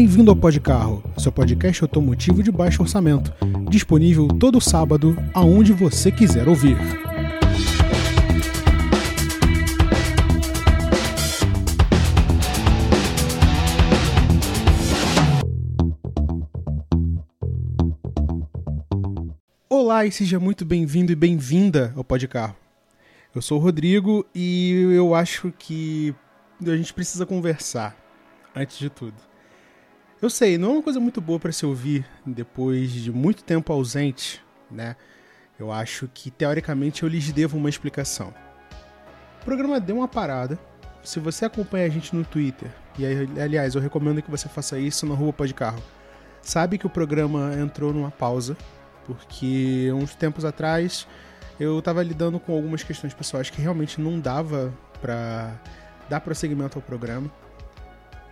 Bem-vindo ao Podcarro, seu podcast automotivo de baixo orçamento, disponível todo sábado, aonde você quiser ouvir. Olá e seja muito bem-vindo e bem-vinda ao Podcarro. Eu sou o Rodrigo e eu acho que a gente precisa conversar antes de tudo. Eu sei, não é uma coisa muito boa para se ouvir depois de muito tempo ausente, né? Eu acho que teoricamente eu lhes devo uma explicação. O programa deu uma parada. Se você acompanha a gente no Twitter, e aliás, eu recomendo que você faça isso na Rua Pode Carro, sabe que o programa entrou numa pausa, porque uns tempos atrás eu estava lidando com algumas questões pessoais que realmente não dava para dar prosseguimento ao programa.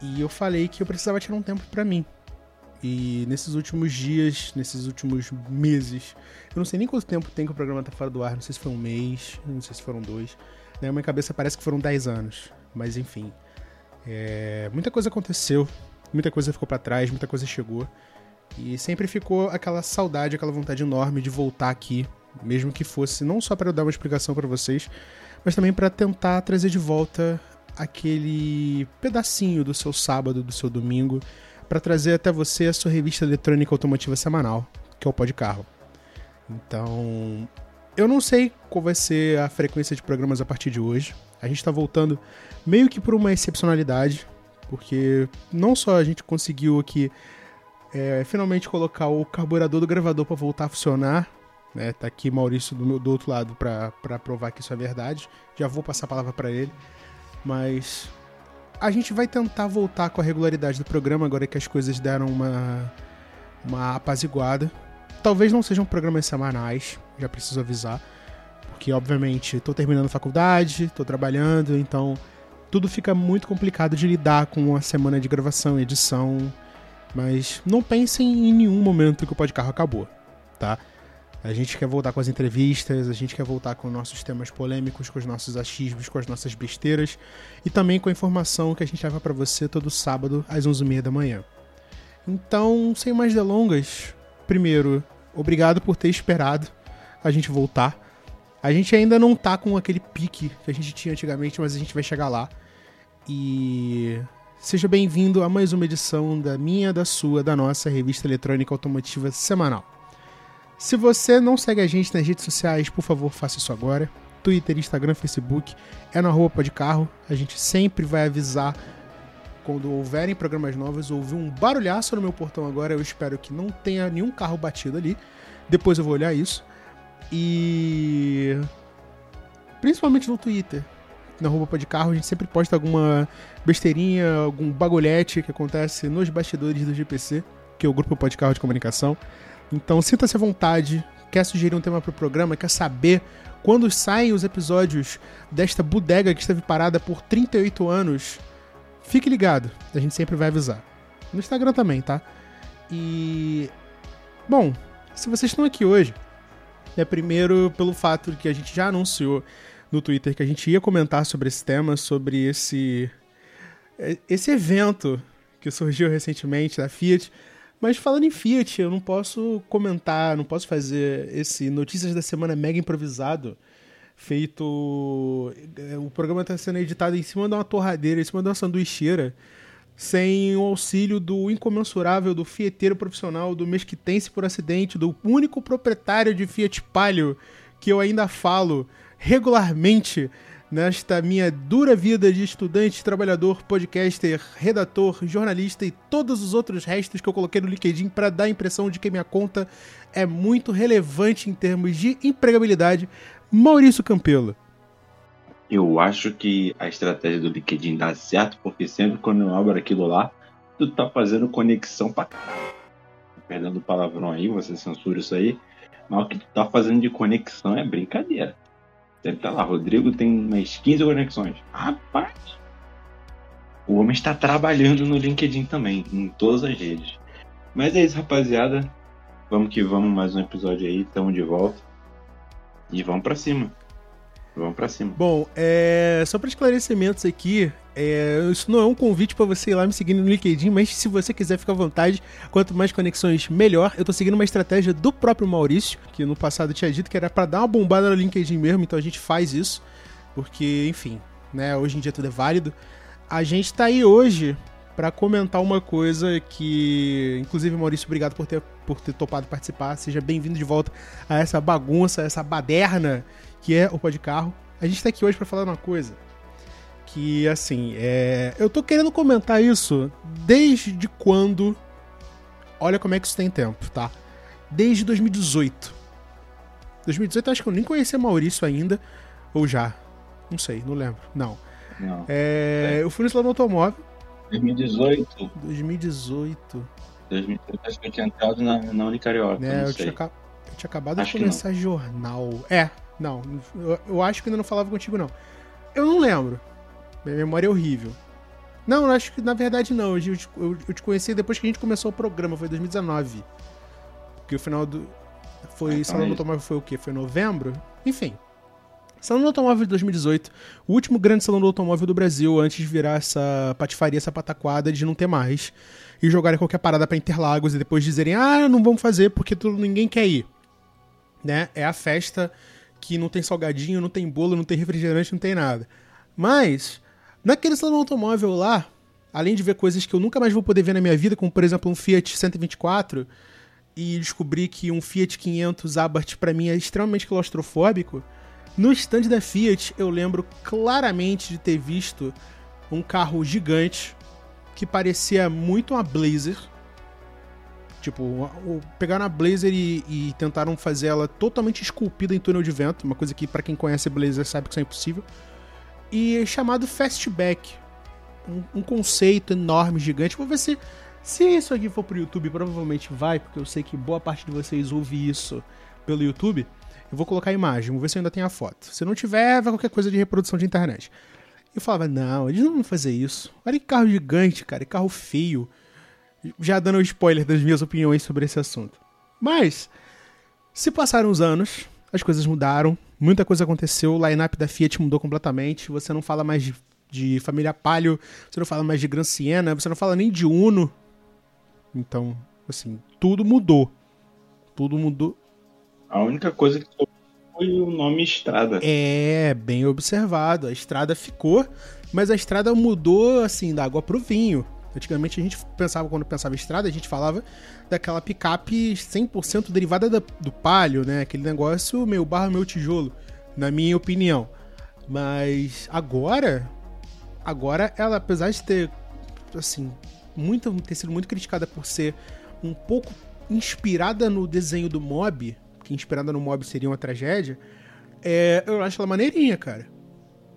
E eu falei que eu precisava tirar um tempo para mim. E nesses últimos dias, nesses últimos meses, eu não sei nem quanto tempo tem que o programa tá fora do ar, não sei se foi um mês, não sei se foram dois. Na minha cabeça parece que foram dez anos, mas enfim. É, muita coisa aconteceu, muita coisa ficou para trás, muita coisa chegou. E sempre ficou aquela saudade, aquela vontade enorme de voltar aqui, mesmo que fosse não só para eu dar uma explicação para vocês, mas também para tentar trazer de volta aquele pedacinho do seu sábado, do seu domingo, para trazer até você a sua revista eletrônica automotiva semanal, que é o Pod Carro. Então, eu não sei qual vai ser a frequência de programas a partir de hoje. A gente está voltando meio que por uma excepcionalidade, porque não só a gente conseguiu aqui é, finalmente colocar o carburador do gravador para voltar a funcionar, né? Tá aqui Maurício do, meu, do outro lado para provar que isso é verdade. Já vou passar a palavra para ele. Mas a gente vai tentar voltar com a regularidade do programa agora que as coisas deram uma, uma apaziguada. Talvez não sejam programas semanais, já preciso avisar. Porque, obviamente, estou terminando faculdade, estou trabalhando, então tudo fica muito complicado de lidar com uma semana de gravação edição. Mas não pensem em nenhum momento que o podcast acabou, tá? A gente quer voltar com as entrevistas, a gente quer voltar com nossos temas polêmicos, com os nossos achismos, com as nossas besteiras e também com a informação que a gente leva para você todo sábado às 11h30 da manhã. Então, sem mais delongas, primeiro, obrigado por ter esperado a gente voltar. A gente ainda não tá com aquele pique que a gente tinha antigamente, mas a gente vai chegar lá. E seja bem-vindo a mais uma edição da minha, da sua, da nossa revista eletrônica automotiva semanal. Se você não segue a gente nas redes sociais, por favor, faça isso agora. Twitter, Instagram, Facebook, é na rua de carro. A gente sempre vai avisar quando houverem programas novos. Ouvi um barulhaço no meu portão agora. Eu espero que não tenha nenhum carro batido ali. Depois eu vou olhar isso. E. Principalmente no Twitter. Na roupa de carro, a gente sempre posta alguma besteirinha, algum bagulhete que acontece nos bastidores do GPC, que é o grupo Pode Carro de Comunicação. Então sinta-se à vontade, quer sugerir um tema para o programa, quer saber quando saem os episódios desta bodega que esteve parada por 38 anos, fique ligado, a gente sempre vai avisar. No Instagram também, tá? E. Bom, se vocês estão aqui hoje, é primeiro pelo fato de que a gente já anunciou no Twitter que a gente ia comentar sobre esse tema, sobre esse. esse evento que surgiu recentemente da Fiat mas falando em Fiat, eu não posso comentar, não posso fazer esse Notícias da Semana mega improvisado. Feito. É, o programa está sendo editado em cima de uma torradeira, em cima de uma sanduicheira, sem o auxílio do incomensurável, do fieteiro profissional, do mesquitense por acidente, do único proprietário de Fiat Palio que eu ainda falo regularmente nesta minha dura vida de estudante, trabalhador, podcaster, redator, jornalista e todos os outros restos que eu coloquei no LinkedIn para dar a impressão de que minha conta é muito relevante em termos de empregabilidade, Maurício Campelo. Eu acho que a estratégia do LinkedIn dá certo, porque sempre quando eu abro aquilo lá, tu tá fazendo conexão pra caralho. Perdendo palavrão aí, você censura isso aí. Mas o que tu tá fazendo de conexão é brincadeira. Deve estar tá lá, Rodrigo tem umas 15 conexões. Rapaz! O homem está trabalhando no LinkedIn também, em todas as redes. Mas é isso, rapaziada. Vamos que vamos, mais um episódio aí, estamos de volta. E vamos para cima. Vamos pra cima. Bom, é, só para esclarecimentos aqui, é, isso não é um convite para você ir lá me seguir no LinkedIn, mas se você quiser, fica à vontade. Quanto mais conexões, melhor. Eu tô seguindo uma estratégia do próprio Maurício, que no passado tinha dito que era para dar uma bombada no LinkedIn mesmo, então a gente faz isso, porque, enfim, né, hoje em dia tudo é válido. A gente tá aí hoje para comentar uma coisa que, inclusive, Maurício, obrigado por ter, por ter topado participar. Seja bem-vindo de volta a essa bagunça, essa baderna que é o Pó de Carro. A gente tá aqui hoje para falar uma coisa que, assim, é... eu tô querendo comentar isso desde quando. Olha como é que isso tem tempo, tá? Desde 2018. 2018 acho que eu nem conhecia Maurício ainda, ou já. Não sei, não lembro. Não. Não. É, Eu fui no salão do automóvel. 2018. 2018. 2018, acho que eu tinha entrado na, na Unicarioca. Né, não eu tinha, eu tinha acabado Acho de começar jornal. É, não. Eu, eu acho que ainda não falava contigo, não. Eu não lembro. Minha memória é horrível. Não, acho que na verdade não. Eu, te- eu- eu te conheci depois que a gente começou o programa, foi 2019. Porque o final do. Foi. Ah, Salão do. Automóvel foi o quê? Foi novembro? Enfim. Salão do Automóvel de 2018, o último grande salão do automóvel do Brasil, antes de virar essa patifaria, essa pataquada de não ter mais. E jogarem qualquer parada pra Interlagos e depois dizerem, ah, não vamos fazer porque tudo, ninguém quer ir. Né? É a festa que não tem salgadinho, não tem bolo, não tem refrigerante, não tem nada. Mas, naquele salão do automóvel lá, além de ver coisas que eu nunca mais vou poder ver na minha vida, como por exemplo um Fiat 124, e descobrir que um Fiat 500 Abarth pra mim é extremamente claustrofóbico, no stand da Fiat eu lembro claramente de ter visto um carro gigante que parecia muito uma Blazer. Tipo, pegaram a Blazer e, e tentaram fazer ela totalmente esculpida em túnel de vento, uma coisa que pra quem conhece Blazer sabe que isso é impossível. E chamado Fastback, um, um conceito enorme, gigante. Vou ver se se isso aqui for pro YouTube, provavelmente vai, porque eu sei que boa parte de vocês ouve isso pelo YouTube. Eu vou colocar a imagem, vou ver se eu ainda tenho a foto. Se não tiver, vai qualquer coisa de reprodução de internet. Eu falava, não, eles não vão fazer isso. Olha que carro gigante, cara, que carro feio. Já dando um spoiler das minhas opiniões sobre esse assunto. Mas, se passaram os anos, as coisas mudaram, muita coisa aconteceu, o line-up da Fiat mudou completamente, você não fala mais de, de família Palio, você não fala mais de Gran Siena, você não fala nem de Uno. Então, assim, tudo mudou. Tudo mudou. A única coisa que foi o nome Estrada. É, bem observado. A estrada ficou, mas a estrada mudou, assim, da água pro vinho. Antigamente a gente pensava, quando pensava em estrada, a gente falava daquela picape 100% derivada da- do palio, né? Aquele negócio meu barro, meu tijolo, na minha opinião. Mas agora, agora ela, apesar de ter, assim, muito, ter sido muito criticada por ser um pouco inspirada no desenho do Mob, que inspirada no Mob seria uma tragédia, é, eu acho ela maneirinha, cara.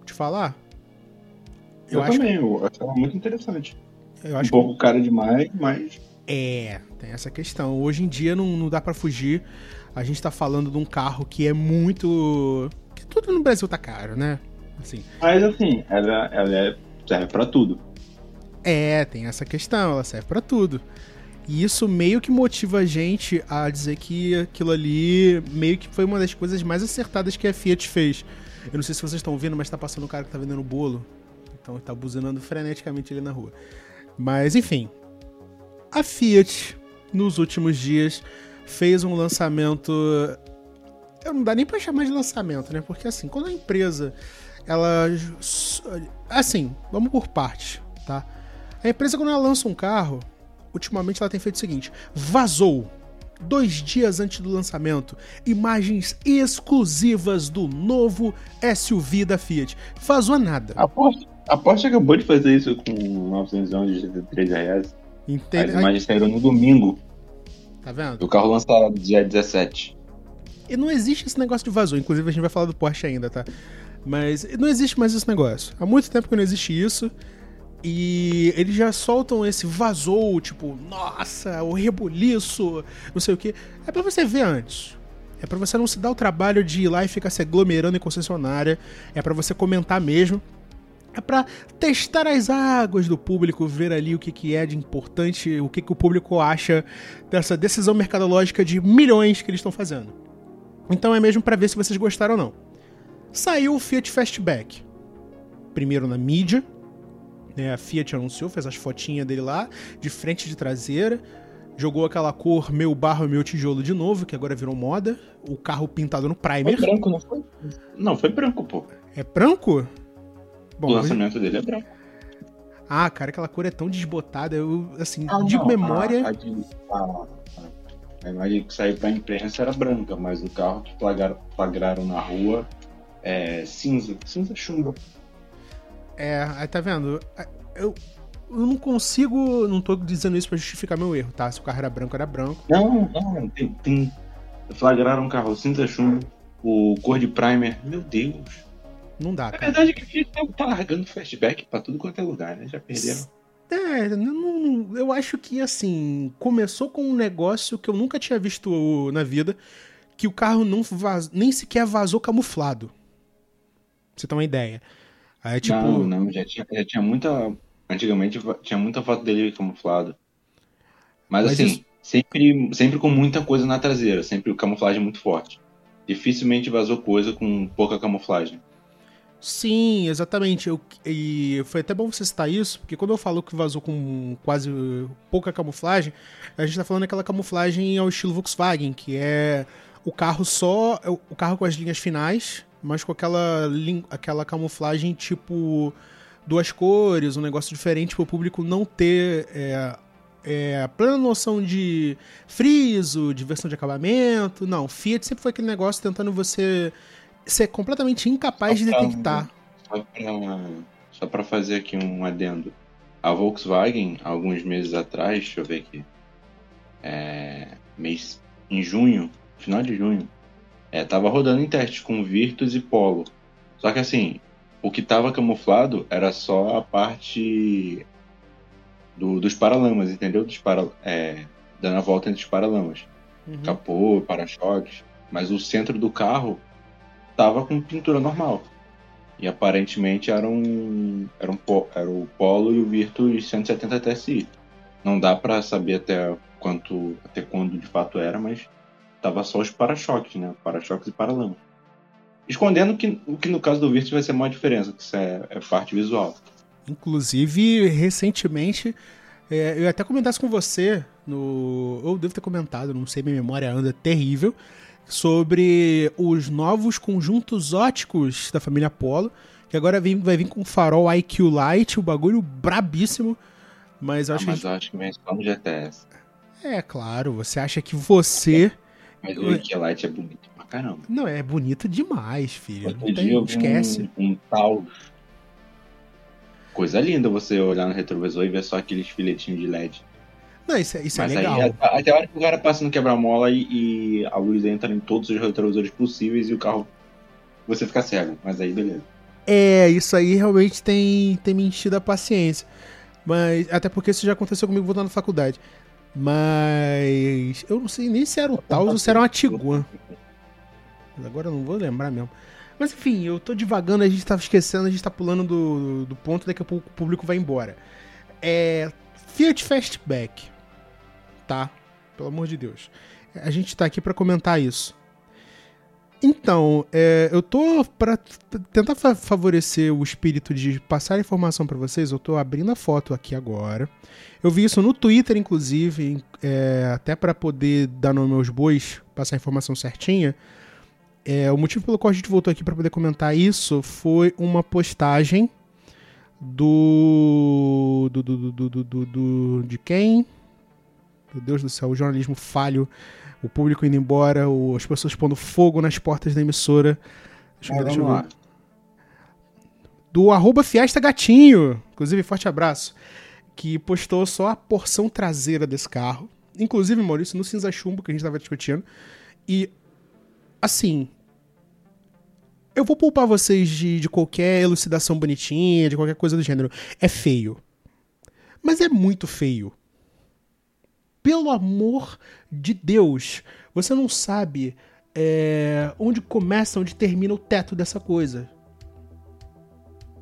Te falar. Eu, acho, também, eu achava muito interessante. Eu Um acho que pouco cara demais, mas É, tem essa questão. Hoje em dia não, não dá pra fugir. A gente tá falando de um carro que é muito. que tudo no Brasil tá caro, né? Assim. Mas assim, ela, ela é- serve pra tudo. É, tem essa questão, ela serve pra tudo. E isso meio que motiva a gente a dizer que aquilo ali meio que foi uma das coisas mais acertadas que a Fiat fez. Eu não sei se vocês estão vendo, mas tá passando um cara que tá vendendo bolo. Então ele tá buzinando freneticamente ali na rua. Mas enfim. A Fiat, nos últimos dias, fez um lançamento. Eu não dá nem pra chamar de lançamento, né? Porque assim, quando a empresa. Ela. Assim, vamos por parte, tá? A empresa, quando ela lança um carro, ultimamente ela tem feito o seguinte: vazou. Dois dias antes do lançamento, imagens exclusivas do novo SUV da Fiat. Vazou nada. A Porsche, a Porsche acabou de fazer isso com 911 de 33 reais. Entende? As imagens saíram no domingo. Tá vendo? O carro lançado dia 17. E não existe esse negócio de vazou. Inclusive, a gente vai falar do Porsche ainda, tá? Mas não existe mais esse negócio. Há muito tempo que não existe isso. E eles já soltam esse vazou, tipo, nossa, o rebuliço, não sei o que. É pra você ver antes. É pra você não se dar o trabalho de ir lá e ficar se aglomerando em concessionária. É pra você comentar mesmo. É pra testar as águas do público, ver ali o que, que é de importante, o que, que o público acha dessa decisão mercadológica de milhões que eles estão fazendo. Então é mesmo pra ver se vocês gostaram ou não. Saiu o Fiat Fastback. Primeiro na mídia, né, a Fiat anunciou, fez as fotinhas dele lá, de frente e de traseira. Jogou aquela cor meu barro, meu tijolo de novo, que agora virou moda. O carro pintado no primer. Foi branco, não foi? Não, foi branco, pô. É branco? Bom, o lançamento hoje... dele é branco. Ah, cara, aquela cor é tão desbotada. Eu, assim, ah, de não, memória. A, a, a, imagem que saiu pra imprensa era branca, mas o carro que flagraram, flagraram na rua é cinza. Cinza chumbo. É, aí tá vendo? Eu, eu não consigo. Não tô dizendo isso pra justificar meu erro, tá? Se o carro era branco, era branco. Não, não, tem. tem flagraram um carro cinza chumbo, o cor de primer. Meu Deus. Não dá, cara. A verdade é que tá largando flashback pra tudo quanto é lugar, né? Já perderam. É, não, eu acho que assim, começou com um negócio que eu nunca tinha visto na vida, que o carro não vaz, nem sequer vazou camuflado. Pra você ter uma ideia. Aí, tipo... Não, não, já tinha, já tinha muita. Antigamente tinha muita foto dele camuflado. Mas, Mas assim, isso... sempre, sempre com muita coisa na traseira, sempre camuflagem muito forte. Dificilmente vazou coisa com pouca camuflagem. Sim, exatamente. Eu, e foi até bom você citar isso, porque quando eu falo que vazou com quase pouca camuflagem, a gente tá falando daquela camuflagem ao estilo Volkswagen, que é o carro só. O carro com as linhas finais, mas com aquela, aquela camuflagem tipo duas cores, um negócio diferente para o público não ter é, é, plena noção de friso, de versão de acabamento. Não, Fiat sempre foi aquele negócio tentando você ser completamente incapaz só de detectar. só para fazer aqui um adendo. A Volkswagen, alguns meses atrás, deixa eu ver aqui, é, mês, em junho, final de junho, é, tava rodando em testes com Virtus e Polo. Só que assim, o que tava camuflado era só a parte do, dos paralamas, entendeu? Dos para, é, dando a volta entre os paralamas. Uhum. Capô, para-choques. Mas o centro do carro tava com pintura normal. E aparentemente era um, era um era o Polo e o Virtus 170 TSI. Não dá para saber até quanto até quando de fato era, mas tava só os para-choques, né? Para-choques e paralamas. Escondendo que, o que no caso do Virtus vai ser uma diferença, que isso é, é parte visual. Inclusive, recentemente, é, eu até comentasse com você, no, eu devo ter comentado, não sei, minha memória anda terrível, sobre os novos conjuntos óticos da família Apollo, que agora vem, vai vir com farol IQ Light, o bagulho brabíssimo, mas eu acho ah, mas que... eu acho que vem só no GTS. É, claro, você acha que você mas o Rick Light é bonito pra caramba. Não, é bonito demais, filho. Outro não tem, esquece. Um, um tal. Coisa linda você olhar no retrovisor e ver só aqueles filetinhos de LED. Não, isso, é, isso é legal. Aí, até a hora que o cara passa no quebra-mola e, e, a luz entra em todos os retrovisores possíveis e o carro. Você fica cego, mas aí beleza. É, isso aí realmente tem, tem me enchido a paciência. Mas, até porque isso já aconteceu comigo voltando na faculdade. Mas eu não sei nem se era o Taos ou se era uma Tiguan. Agora eu não vou lembrar mesmo. Mas enfim, eu tô divagando, a gente tá esquecendo, a gente tá pulando do, do ponto, daqui a pouco o público vai embora. É. Fiat Fastback. Tá? Pelo amor de Deus. A gente tá aqui para comentar isso. Então, é, eu tô para tentar favorecer o espírito de passar informação para vocês. Eu tô abrindo a foto aqui agora. Eu vi isso no Twitter, inclusive, é, até para poder dar nome aos bois, passar a informação certinha. É, o motivo pelo qual a gente voltou aqui para poder comentar isso foi uma postagem do do, do, do, do, do de quem? Meu Deus do céu, o jornalismo falho o público indo embora, o, as pessoas pondo fogo nas portas da emissora. Deixa, é, deixa eu ver. Do arroba Fiesta Gatinho, inclusive, forte abraço, que postou só a porção traseira desse carro. Inclusive, Maurício, no cinza chumbo que a gente estava discutindo. E, assim, eu vou poupar vocês de, de qualquer elucidação bonitinha, de qualquer coisa do gênero. É feio. Mas é muito feio pelo amor de Deus, você não sabe é, onde começa, onde termina o teto dessa coisa.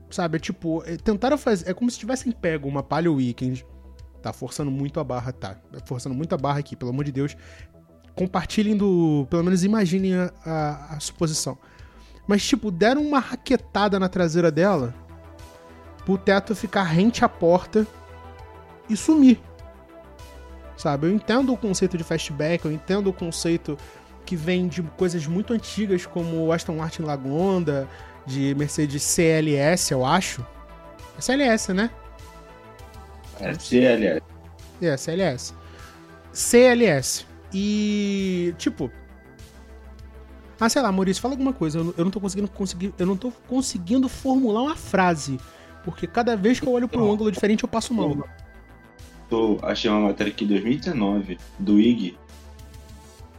Sabe, é tipo, é, tentaram fazer. É como se tivessem pego uma palha weekend. Tá forçando muito a barra, tá? Forçando muito a barra aqui, pelo amor de Deus. Compartilhem do. Pelo menos imaginem a, a, a suposição. Mas, tipo, deram uma raquetada na traseira dela pro teto ficar rente à porta e sumir. Sabe? Eu entendo o conceito de fastback, eu entendo o conceito que vem de coisas muito antigas como o Aston Martin Lagonda, de Mercedes CLS, eu acho. É CLS, né? É CLS. É, CLS. CLS. E, tipo. Ah, sei lá, Maurício, fala alguma coisa. Eu não, tô conseguindo conseguir. Eu não tô conseguindo formular uma frase. Porque cada vez que eu olho para um ângulo diferente, eu passo mal. Tô, achei uma matéria aqui em 2019 do IG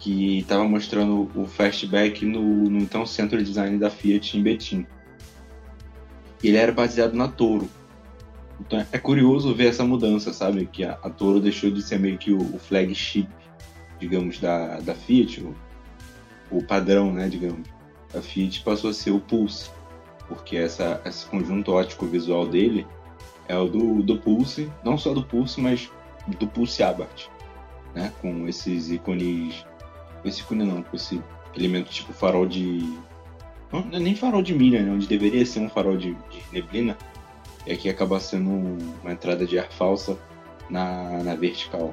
que tava mostrando o fastback no, no então centro de design da Fiat em Betim. Ele era baseado na Toro. Então é curioso ver essa mudança, sabe? Que a, a Toro deixou de ser meio que o, o flagship, digamos, da, da Fiat, o, o, padrão, né, digamos. A Fiat passou a ser o Pulse, porque essa, esse conjunto ótico visual dele é o do, do Pulse, não só do Pulse, mas do Pulse Abarth, né? Com esses ícones, esse ícone não, com esse elemento tipo farol de não, não é nem farol de milha, né? Onde deveria ser um farol de, de neblina, e aqui acaba sendo uma entrada de ar falsa na, na vertical.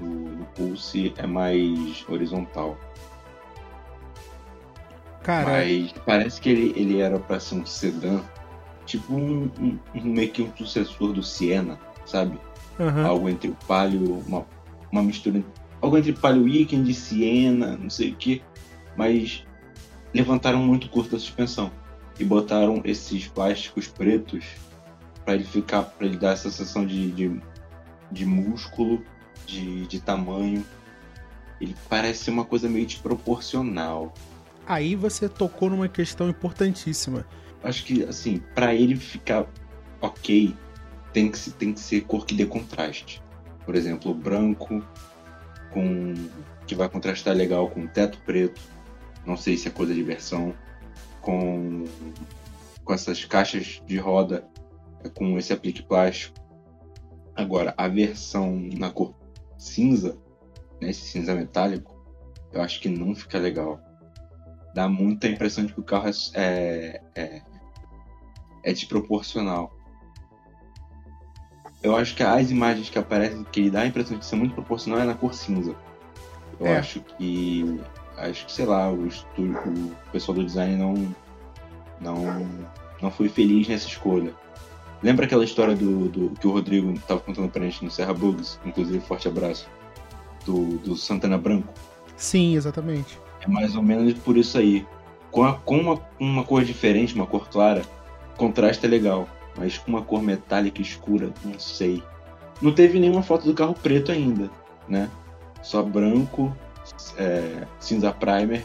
O, o Pulse é mais horizontal. Cara. Mas parece que ele, ele era para ser um sedã, tipo um, um, meio que um sucessor do Siena, sabe? Uhum. Algo entre o Palio, uma, uma mistura. Algo entre Palio Weekend e Siena, não sei o que. Mas levantaram muito curto a suspensão e botaram esses plásticos pretos para ele ficar, para ele dar essa sensação de, de, de músculo, de, de tamanho. Ele parece uma coisa meio desproporcional. Aí você tocou numa questão importantíssima. Acho que, assim, para ele ficar ok, tem que, tem que ser cor que dê contraste. Por exemplo, branco com que vai contrastar legal com teto preto. Não sei se é coisa de versão com, com essas caixas de roda é, com esse aplique plástico. Agora, a versão na cor cinza, né, esse cinza metálico, eu acho que não fica legal. Dá muita impressão de que o carro é, é, é desproporcional. Eu acho que as imagens que aparecem, que ele dá a impressão de ser muito proporcional, é na cor cinza. Eu é. acho que acho que, sei lá, o, o pessoal do design não, não, não foi feliz nessa escolha. Lembra aquela história do, do que o Rodrigo estava contando pra gente no Serra Bugs, inclusive forte abraço, do, do Santana Branco? Sim, exatamente. É mais ou menos por isso aí. Com, a, com uma, uma cor diferente, uma cor clara, contraste é legal, mas com uma cor metálica escura, não sei. Não teve nenhuma foto do carro preto ainda, né? Só branco é, cinza primer.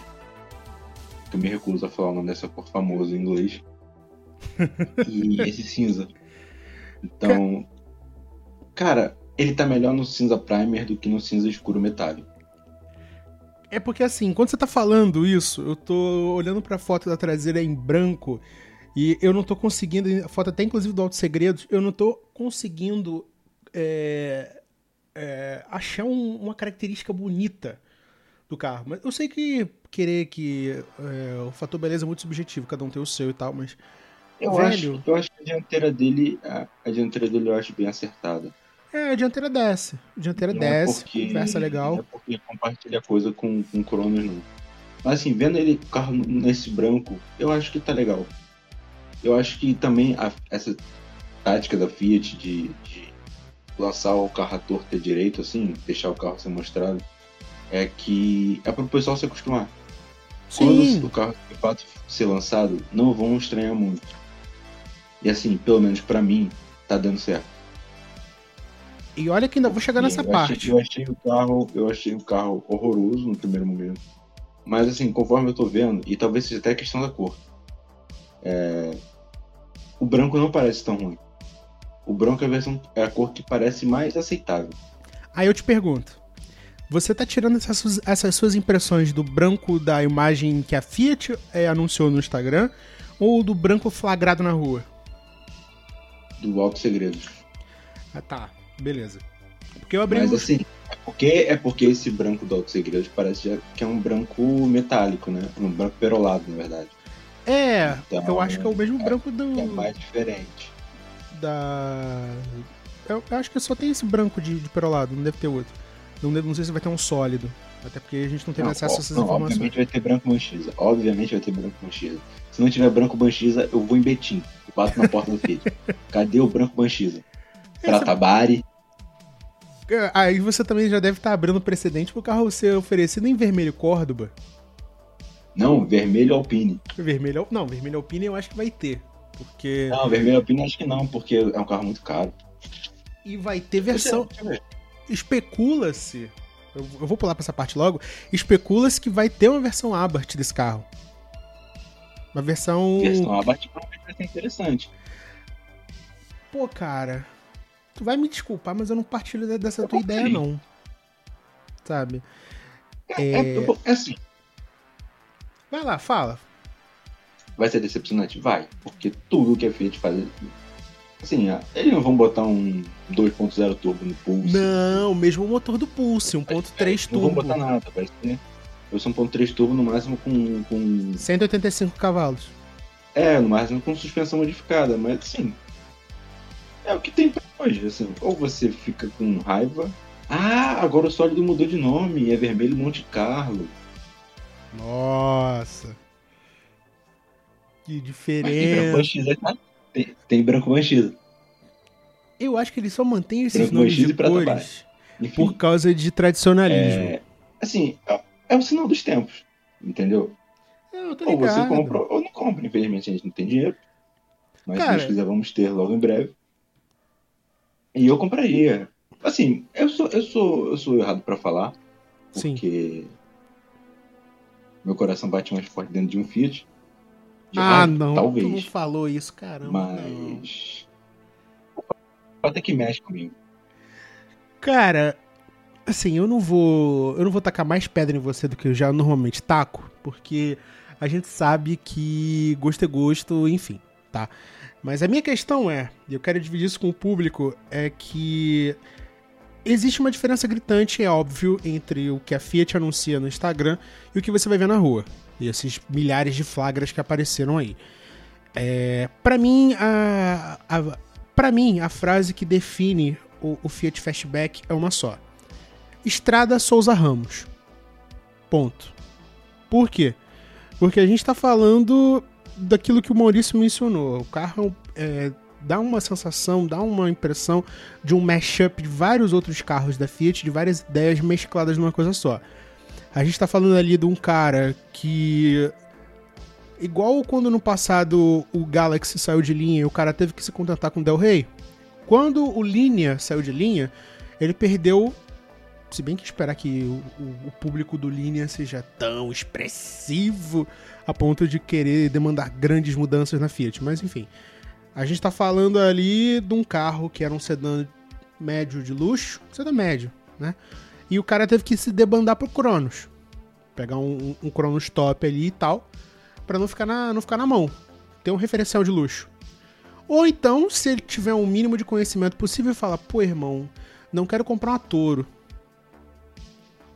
Que eu me recuso a falar o nome dessa cor famosa em inglês. e esse cinza. Então, cara, ele tá melhor no cinza primer do que no cinza escuro metálico. É porque assim, quando você tá falando isso, eu tô olhando pra foto da traseira em branco e eu não tô conseguindo, foto até inclusive do Alto Segredos, eu não tô conseguindo é, é, achar um, uma característica bonita do carro. Mas eu sei que querer que é, o fator beleza é muito subjetivo, cada um tem o seu e tal, mas. Eu, velho... acho, eu acho que a dianteira dele. A, a dianteira dele eu acho bem acertada. É, a dianteira desce. A dianteira não é desce, é porque, conversa legal. Não é porque compartilha coisa com, com o Cronos, não. Mas assim, vendo ele, o carro nesse branco, eu acho que tá legal. Eu acho que também a, essa tática da Fiat de, de lançar o carro à torta direito, assim, deixar o carro ser mostrado, é que é para o pessoal se acostumar. Sim. Quando o carro de fato ser lançado, não vão estranhar muito. E assim, pelo menos para mim, tá dando certo. E olha que ainda vou chegar nessa eu parte. Achei, eu achei o carro, eu achei o carro horroroso no primeiro momento. Mas assim, conforme eu tô vendo, e talvez seja até questão da cor. É... O branco não parece tão ruim. O branco é a, versão, é a cor que parece mais aceitável. Aí eu te pergunto, você tá tirando essas, essas suas impressões do branco da imagem que a Fiat é, anunciou no Instagram ou do branco flagrado na rua? Do Alto Segredo. Ah, tá. Beleza. Porque eu abri Mas assim, é porque, é porque esse branco do Alto Segredo parece que é um branco metálico, né? Um branco perolado, na verdade. É, Então, eu acho que é o mesmo branco do. É mais diferente. Da. Eu, eu acho que só tem esse branco de, de perolado, não deve ter outro. Não, não sei se vai ter um sólido. Até porque a gente não teve Não, acesso a ó, essas não, informações. obviamente vai ter branco manchisa. Obviamente vai ter branco manchisa. Se não tiver branco manchisa, eu vou em Betim. Eu bato na porta do Fiat. Cadê o branco manchisa? Pratabari. É, Aí você também já deve estar abrindo precedente pro carro ser oferecido em vermelho Córdoba. Não, vermelho Alpine. Vermelho. Não, vermelho Alpine eu acho que vai ter. Porque. Não, vermelho Alpine acho que não, porque é um carro muito caro. E vai ter versão. Deixa eu ver. Especula-se. Eu, eu vou pular pra essa parte logo. Especula-se que vai ter uma versão Abarth desse carro. Uma versão. Versão abate provavelmente vai ser interessante. Pô, cara. Tu vai me desculpar, mas eu não partilho de- dessa Eu tua ideia, não. Sabe? É, É. é- é assim, Vai lá, fala. vai ser decepcionante? Vai. Porque tudo que a Fiat faz. Assim, ah, eles não vão botar um 2.0 turbo no Pulse. Não, mesmo o motor do Pulse, 1.3 Não vão turbo. botar nada, vai ser. Vai ser um 1.3 turbo no máximo com, com. 185 cavalos. É, no máximo com suspensão modificada, mas assim. É o que tem pra hoje, assim. Ou você fica com raiva. Ah, agora o sólido mudou de nome, é vermelho Monte Carlo. Nossa. Que Mas tem branco diferença. tá? Tem, tem branco manchisa. Eu acho que eles só mantêm esses Branco, nomes de cores por causa de tradicionalismo. é, assim, é, é o sinal dos tempos, entendeu? É, eu tô Ou você compra ou não compra. Infelizmente a gente não tem dinheiro. Mas Cara- se Deus quiser, vamos ter logo em breve. E eu compraria. Assim, eu sou, eu sou, eu sou errado pra falar. Sim. Meu coração bate mais forte dentro de um Fiat. De Ah, raiva, não. Tu não Talvez. falou isso, caramba. Mas. Ter que mexe comigo. Cara, assim, eu não vou. Eu não vou tacar mais pedra em você do que eu já normalmente taco, porque a gente sabe que gosto é gosto, enfim, tá? Mas a minha questão é, e eu quero dividir isso com o público, é que existe uma diferença gritante, é óbvio, entre o que a Fiat anuncia no Instagram e o que você vai ver na rua. E esses milhares de flagras que apareceram aí. É, para mim, a, a, pra mim, a frase que define o, o Fiat Fastback é uma só. Estrada Souza Ramos. Ponto. Por quê? Porque a gente tá falando daquilo que o Maurício mencionou. O carro é, dá uma sensação, dá uma impressão de um mashup de vários outros carros da Fiat, de várias ideias mescladas numa coisa só. A gente tá falando ali de um cara que igual quando no passado o Galaxy saiu de linha e o cara teve que se contentar com o Del Rey. Quando o Linha saiu de linha, ele perdeu. Se bem que esperar que o, o- público do Linha seja tão expressivo a ponto de querer demandar grandes mudanças na Fiat, mas enfim. A gente tá falando ali de um carro que era um sedã médio de luxo, sedã médio, né? E o cara teve que se debandar pro Cronos. Pegar um, um Cronos top ali e tal, pra não ficar na, não ficar na mão. Ter um referencial de luxo. Ou então, se ele tiver um mínimo de conhecimento possível, fala: pô, irmão, não quero comprar uma Toro.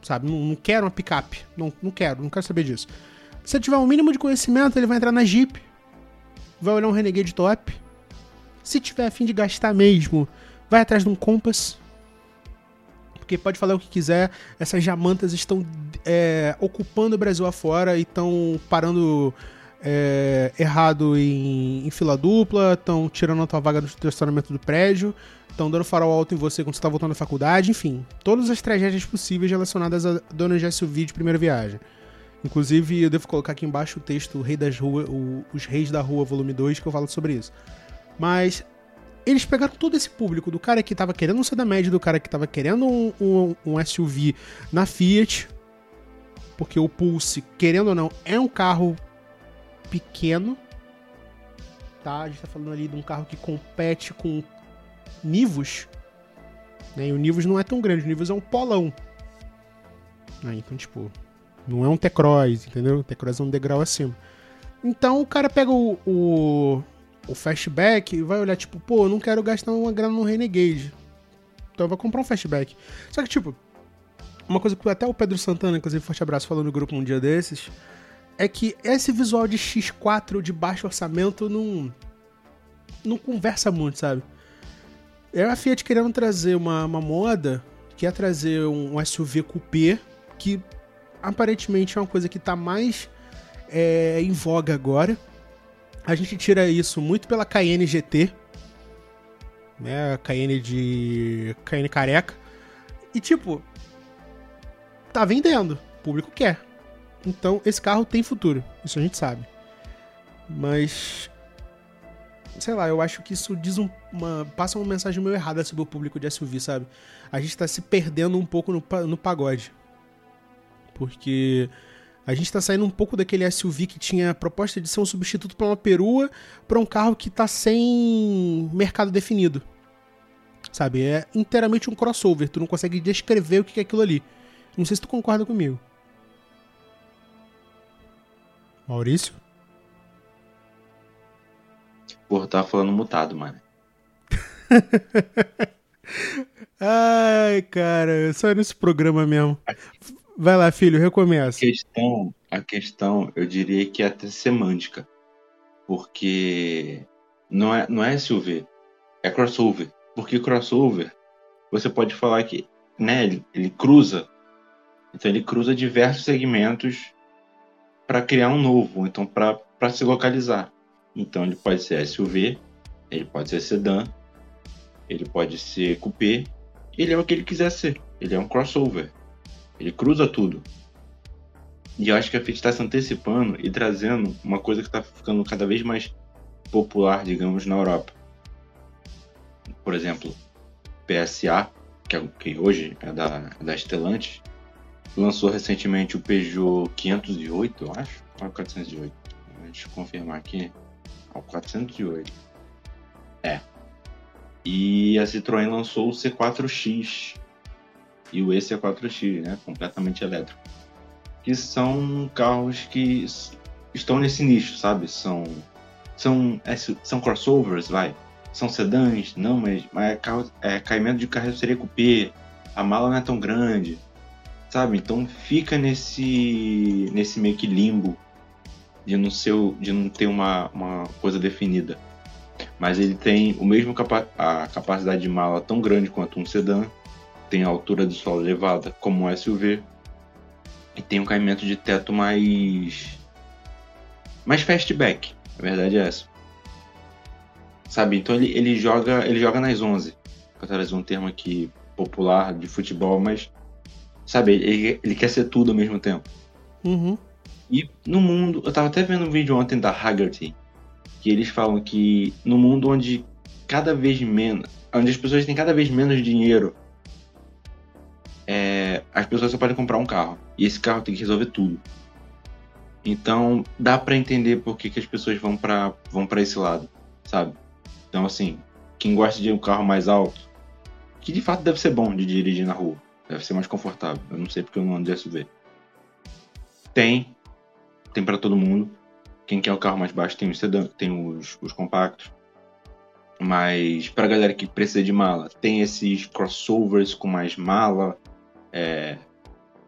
Sabe? Não, não quero uma picape. Não, não quero, não quero saber disso. Se ele tiver um mínimo de conhecimento, ele vai entrar na Jeep. Vai olhar um Renegade top. Se tiver a fim de gastar mesmo, vai atrás de um Compass. Porque pode falar o que quiser, essas jamantas estão é, ocupando o Brasil afora e estão parando é, errado em, em fila dupla, estão tirando a tua vaga do estacionamento do prédio, estão dando farol alto em você quando você está voltando da faculdade, enfim. Todas as tragédias possíveis relacionadas a donas de SUV de primeira viagem. Inclusive, eu devo colocar aqui embaixo o texto Rei das Ruas, Os Reis da Rua, volume 2, que eu falo sobre isso. Mas eles pegaram todo esse público, do cara que tava querendo um sedã médio, do cara que tava querendo um, um- um SUV na Fiat, porque o Pulse, querendo ou não, é um carro pequeno, tá? A gente tá falando ali de um carro que compete com Nivus, né? E o Nivus não é tão grande, o Nivus é um polão. Né? Então, tipo, não é um T-Cross, entendeu? O T-Cross é um degrau acima. Então o cara pega o, o, o Fastback vai olhar, tipo, pô, eu não quero gastar uma grana no Renegade. Então vou comprar um Fastback. Só que, tipo, uma coisa que até o Pedro Santana, inclusive, forte abraço, falou no grupo um dia desses, é que esse visual de X4 de baixo orçamento não. não conversa muito, sabe? É a Fiat querendo trazer uma, uma moda, que é trazer um, um SUV coupé, que aparentemente é uma coisa que tá mais é, em voga agora. A gente tira isso muito pela Cayenne GT, né? Cayenne de. Cayenne careca. E tipo, tá vendendo, o público quer. Então esse carro tem futuro, isso a gente sabe. Mas sei lá, eu acho que isso diz um, uma, passa uma mensagem meio errada sobre o público de SUV, sabe? A gente tá se perdendo um pouco no, no pagode. Porque a gente tá saindo um pouco daquele SUV que tinha a proposta de ser um substituto para uma perua para um carro que tá sem mercado definido. Sabe? É inteiramente um crossover, tu não consegue descrever o que é aquilo ali. Não sei se tu concorda comigo. Maurício? Porra, tava falando mutado, mano. Ai, cara, só nesse programa mesmo. Vai lá, filho, recomeça. A questão, a questão, eu diria que é até semântica. Porque não é, não é SUV, é crossover. Porque crossover, você pode falar que né, ele, ele cruza. Então ele cruza diversos segmentos para criar um novo, então para se localizar. Então ele pode ser SUV, ele pode ser sedã, ele pode ser coupé, ele é o que ele quiser ser. Ele é um crossover. Ele cruza tudo. E eu acho que a Fiat está se antecipando e trazendo uma coisa que está ficando cada vez mais popular, digamos, na Europa. Por exemplo, PSA, que, é, que hoje é da, da Stellantis, lançou recentemente o Peugeot 508, eu acho, ou 408. Deixa eu confirmar aqui. O 408. É. E a Citroën lançou o C4X, e o EC4X, né, completamente elétrico, que são carros que estão nesse nicho, sabe? São são são crossovers, vai. São sedãs, não, mas, mas é, carro, é caimento de carroceria coupé, a mala não é tão grande, sabe? Então fica nesse nesse meio que limbo de não ser de não ter uma, uma coisa definida. Mas ele tem o mesmo capa a capacidade de mala tão grande quanto um sedã, tem a altura de solo elevada como um SUV e tem um caimento de teto mais mais fastback. A verdade é essa. Sabe? Então ele, ele joga ele joga nas 11. Para trazer um termo aqui popular de futebol, mas sabe, ele, ele quer ser tudo ao mesmo tempo. Uhum. E no mundo, eu tava até vendo um vídeo ontem da Haggerty, que eles falam que no mundo onde cada vez menos, onde as pessoas têm cada vez menos dinheiro é, as pessoas só podem comprar um carro. E esse carro tem que resolver tudo. Então, dá para entender por que, que as pessoas vão para vão pra esse lado, sabe? Então, assim, quem gosta de um carro mais alto, que de fato deve ser bom de dirigir na rua, deve ser mais confortável. Eu não sei porque eu não ando de SUV. Tem, tem para todo mundo. Quem quer o carro mais baixo tem os sedã, tem os, os compactos. Mas pra galera que precisa de mala, tem esses crossovers com mais mala, é,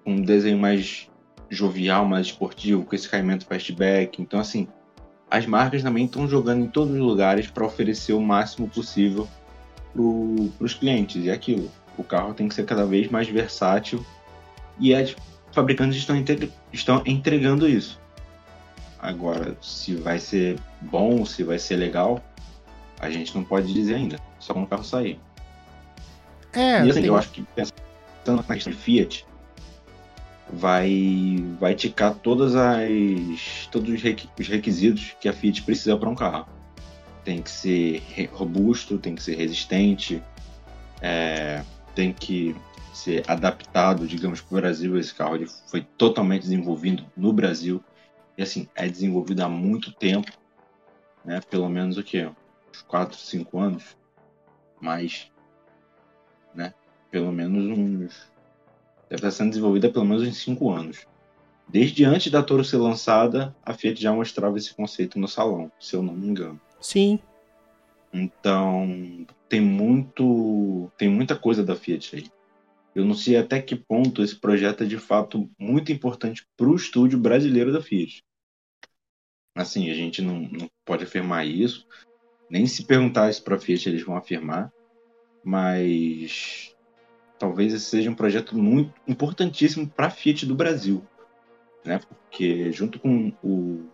um desenho mais jovial, mais esportivo, com esse caimento fastback. Então, assim, as marcas também estão jogando em todos os lugares para oferecer o máximo possível para os clientes. E é aquilo, o carro tem que ser cada vez mais versátil e as fabricantes estão, estão entregando isso. Agora, se vai ser bom, se vai ser legal, a gente não pode dizer ainda, só quando o carro sair. É, e assim, tem... eu acho que tanto na questão de Fiat, vai, vai ticar todas as, todos os requisitos que a Fiat precisa para um carro. Tem que ser robusto, tem que ser resistente, é, tem que ser adaptado, digamos, para o Brasil. Esse carro ele foi totalmente desenvolvido no Brasil e assim é desenvolvido há muito tempo, né? Pelo menos o que uns 4, 5 anos, mais, né? Pelo menos uns. Deve estar sendo desenvolvida há pelo menos uns 5 anos. Desde antes da Toro ser lançada, a Fiat já mostrava esse conceito no salão, se eu não me engano. Sim. Então, tem muito. Tem muita coisa da Fiat aí. Eu não sei até que ponto esse projeto é de fato muito importante para o estúdio brasileiro da Fiat. Assim, a gente não, não pode afirmar isso. Nem se perguntar isso para a Fiat eles vão afirmar. Mas talvez esse seja um projeto muito importantíssimo para a Fiat do Brasil, né? Porque junto com o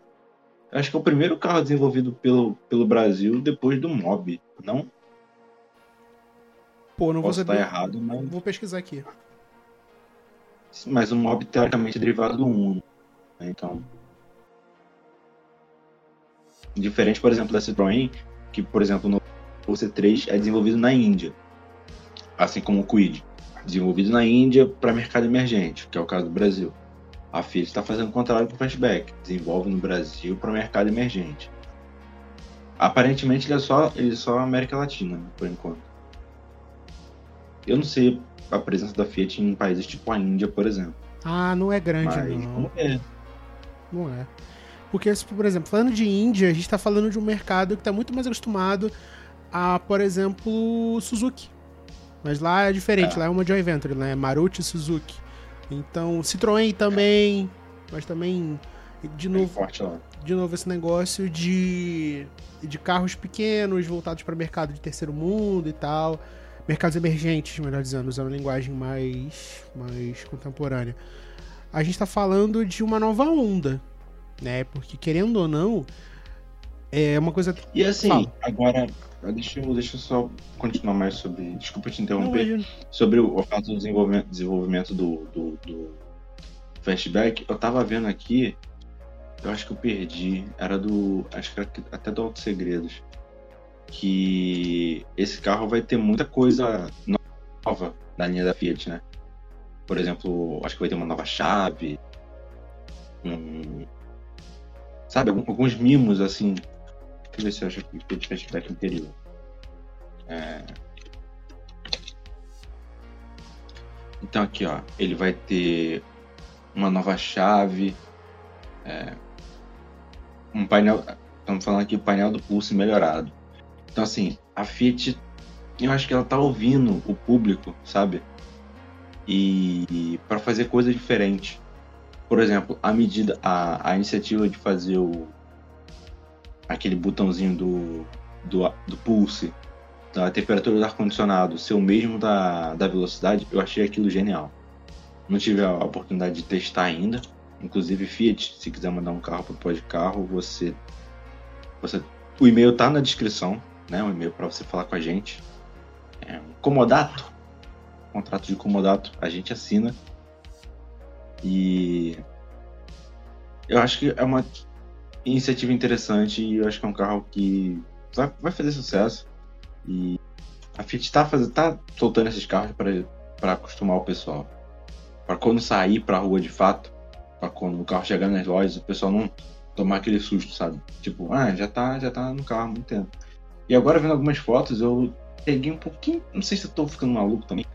acho que é o primeiro carro desenvolvido pelo, pelo Brasil depois do Mob, não? Pô, não Posso vou estar errado, mas Vou pesquisar aqui. mas o Mob teoricamente é derivado do Uno, né? então diferente, por exemplo, da Citroën, que por exemplo no C3 é desenvolvido na Índia, assim como o Kwid desenvolvido na Índia para mercado emergente, que é o caso do Brasil. A Fiat está fazendo o contrário para o Fastback, desenvolve no Brasil para mercado emergente. Aparentemente ele é só, ele é só América Latina, né, por enquanto. Eu não sei a presença da Fiat em países tipo a Índia, por exemplo. Ah, não é grande, Mas não. ver. Não é. Porque, se, por exemplo, falando de Índia, a gente está falando de um mercado que está muito mais acostumado a, por exemplo, Suzuki. Mas lá é diferente, É. lá é uma joint venture, né? Maruti e Suzuki. Então, Citroën também, mas também, de novo, forte de novo esse negócio de, de carros pequenos voltados para mercado de terceiro mundo e tal. Mercados emergentes, melhor dizendo, usando uma linguagem mais, mais contemporânea. A gente está falando de uma nova onda, né? Porque, querendo ou não, é uma coisa. E assim, Fala. agora, deixa eu, deixa eu só continuar mais sobre. Desculpa te Não, interromper. imagina. sobre o, o fato do desenvolvimento, desenvolvimento do, do, do Fastback, eu tava vendo aqui, eu acho que eu perdi, era do, acho que era até do Auto Segredos, que esse carro vai ter muita coisa nova na linha da Fiat, né? Por exemplo, acho que vai ter uma nova chave, um, sabe, alguns mimos assim. Deixa eu ver se eu acho que Fiat Fastback anterior. É, Então aqui, ó, ele vai ter uma nova chave, é, um painel, estamos falando aqui painel do Pulse melhorado. Então assim, a Fiat, eu acho que ela tá ouvindo o público, sabe? E para fazer coisas diferentes. Por exemplo, a medida, a, a iniciativa de fazer o aquele botãozinho do, do, do Pulse da temperatura do ar-condicionado ser o mesmo da, da velocidade, eu achei aquilo genial. Não tive a oportunidade de testar ainda. Inclusive, Fiat, se quiser mandar um carro para o pó de carro, você, você. O e-mail tá na descrição, né? O e-mail para você falar com a gente. É um comodato. Contrato de comodato, a gente assina. E. Eu acho que é uma iniciativa interessante e eu acho que é um carro que vai, vai fazer sucesso. E a Fiat tá, fazendo, tá soltando esses carros para acostumar o pessoal. Para quando sair pra rua de fato, para quando o carro chegar nas lojas, o pessoal não tomar aquele susto, sabe? Tipo, ah, já tá, já tá no carro há muito tempo. E agora vendo algumas fotos, eu peguei um pouquinho, não sei se eu tô ficando maluco também,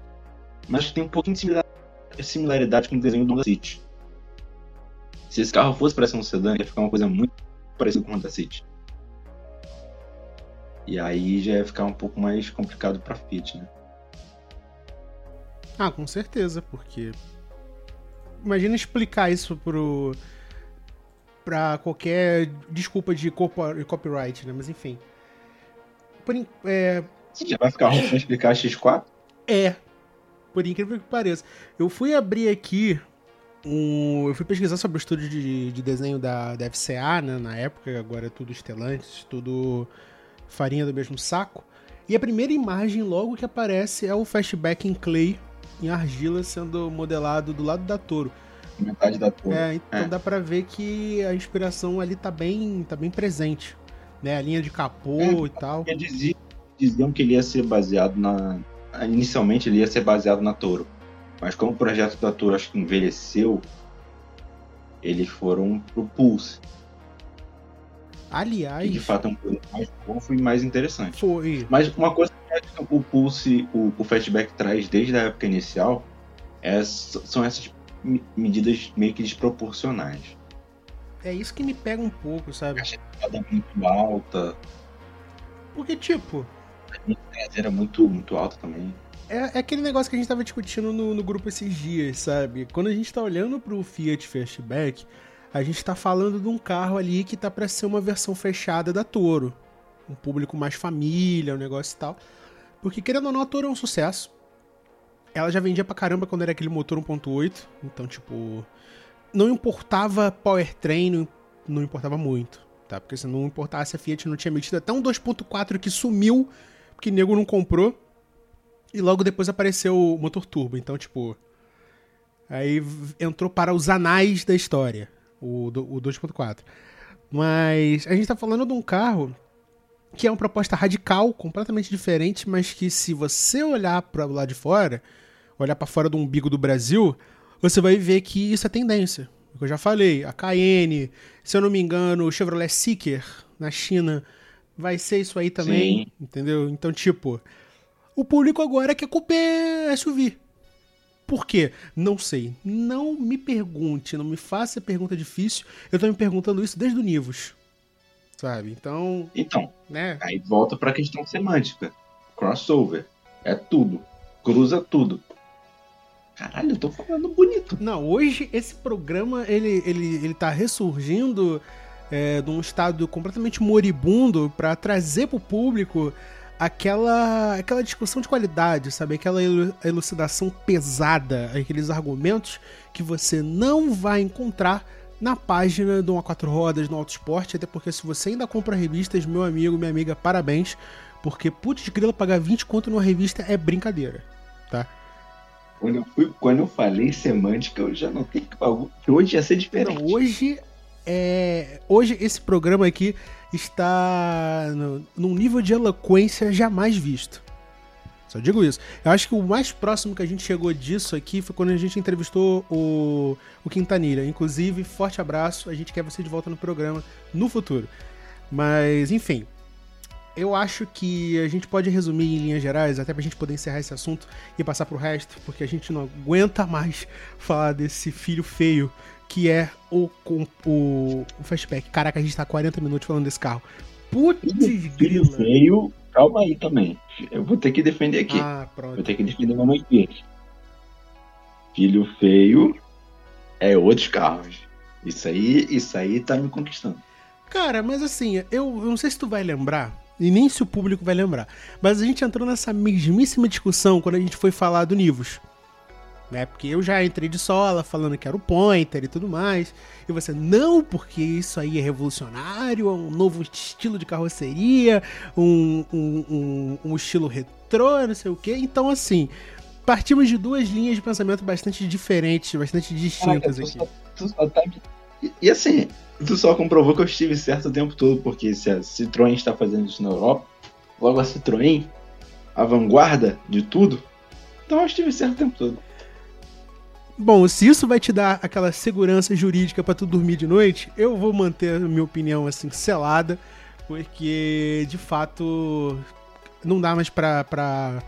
mas tem um pouquinho de similar- similaridade com o desenho do Honda City. Se esse carro fosse para ser um sedã, ia ficar uma coisa muito parecida com o Honda City. E aí já ia ficar um pouco mais complicado pra Fiat, né? Ah, com certeza, porque. Imagina explicar isso pro. pra qualquer desculpa de copyright, né? Mas enfim. Por, é, Já vai ficar ruim pra explicar a X4? É. Por incrível que pareça. Eu fui abrir aqui um. Eu fui pesquisar sobre o estúdio de, de desenho da, da FCA, né? Na época, agora é tudo Stellantis, tudo farinha do mesmo saco. E a primeira imagem logo que aparece é o Fastback em clay, em argila, sendo modelado do lado da Toro. Metade da torre. É, então É. dá pra ver que a inspiração ali tá bem, tá bem presente. Né? A linha de capô É, e tal. Porque dizia- diziam que ele ia ser baseado na. Inicialmente ele ia ser baseado na Toro. Mas como o projeto da Toro acho que envelheceu, eles foram pro Pulse. Aliás, Que de fato é um produto mais fofo e mais interessante. foi. Mas uma coisa que o Pulse, o, o Fastback traz desde a época inicial é- são essas me- medidas meio que desproporcionais. É isso que me pega um pouco, sabe? É muito alta, Porque, tipo, a traseira muito, muito alta também. É, é aquele negócio que a gente tava discutindo no, no grupo esses dias, sabe? Quando a gente tá olhando pro Fiat Fastback, a gente tá falando de um carro ali que tá para ser uma versão fechada da Toro. Um público mais família, um negócio e tal. Porque, querendo ou não, a Toro é um sucesso. Ela já vendia pra caramba quando era aquele motor 1.8. Então, tipo. Não importava powertrain, não, importava muito. Tá? Porque se não importasse, a Fiat não tinha metido até um 2.4 que sumiu, porque nego não comprou. E logo depois apareceu o motor turbo. Então, tipo. Aí entrou para os anais da história, o, o 2.4. Mas a gente tá falando de um carro que é uma proposta radical, completamente diferente, mas que se você olhar para o lado de fora, olhar para fora do umbigo do Brasil, você vai ver que isso é tendência. Eu já falei, a Cayenne, se eu não me engano, o Chevrolet Seeker na China vai ser isso aí também, Sim. entendeu? Então, tipo, o público agora quer couper SUV. Por quê? Não sei. Não me pergunte, não me faça pergunta difícil. Eu tô me perguntando isso desde o Nivus sabe? Então. Então, né? Aí volta para a questão semântica. Crossover. É tudo. Cruza tudo. Caralho, eu tô falando bonito. Não, hoje esse programa ele, ele, ele tá ressurgindo é, de um estado completamente moribundo para trazer pro público aquela, aquela discussão de qualidade, sabe? Aquela elucidação pesada, aqueles argumentos que você não vai encontrar na página do Uma Quatro Rodas, no Auto Esporte, até porque se você ainda compra revistas, meu amigo, minha amiga, parabéns, porque putz grila pagar 20 conto numa revista é brincadeira, tá? Quando eu, fui, quando eu falei semântica, eu já notei que hoje ia ser diferente. Não, hoje é. Hoje esse programa aqui está no, num nível de eloquência jamais visto. Só digo isso. Eu acho que o mais próximo que a gente chegou disso aqui foi quando a gente entrevistou o, o Quintanilha. Inclusive, forte abraço. A gente quer você de volta no programa no futuro. Mas, enfim. Eu acho que a gente pode resumir em linhas gerais, até pra gente poder encerrar esse assunto e passar pro resto, porque a gente não aguenta mais falar desse filho feio que é o, o, o, o Fastback. Caraca, a gente tá 40 minutos falando desse carro. Putz, grila. Feio calma aí também. Eu vou ter que defender aqui. Ah, pronto. Vou ter que defender uma mãe Filho feio é outros carros. Isso aí, isso aí tá me conquistando. Cara, mas assim, eu, eu não sei se tu vai lembrar, e nem se o público vai lembrar, mas a gente entrou nessa mesmíssima discussão quando a gente foi falar do Nivus né? Porque eu já entrei de sola falando que era o pointer e tudo mais. E você, não, porque isso aí é revolucionário, é um novo estilo de carroceria, um, um, um, um estilo retrô, não sei o quê. Então, assim, partimos de duas linhas de pensamento bastante diferentes, bastante distintas Caraca, aqui. Tu só tá... e, e assim, tu só comprovou que eu estive certo o tempo todo, porque se a Citroën está fazendo isso na Europa, logo a Citroën, a vanguarda de tudo, então eu estive certo o tempo todo. Bom, se isso vai te dar aquela segurança jurídica para tu dormir de noite, eu vou manter a minha opinião assim selada, porque de fato não dá mais pra, pra,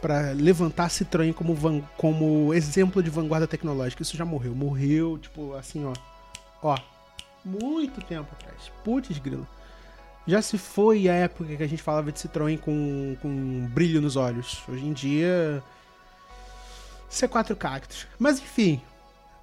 pra levantar Citroën como, van, como exemplo de vanguarda tecnológica. Isso já morreu. Morreu, tipo, assim, ó. Ó. Muito tempo atrás. Putz, grilo. Já se foi a época que a gente falava de Citroën com, com brilho nos olhos. Hoje em dia C4 Cactus. Mas enfim,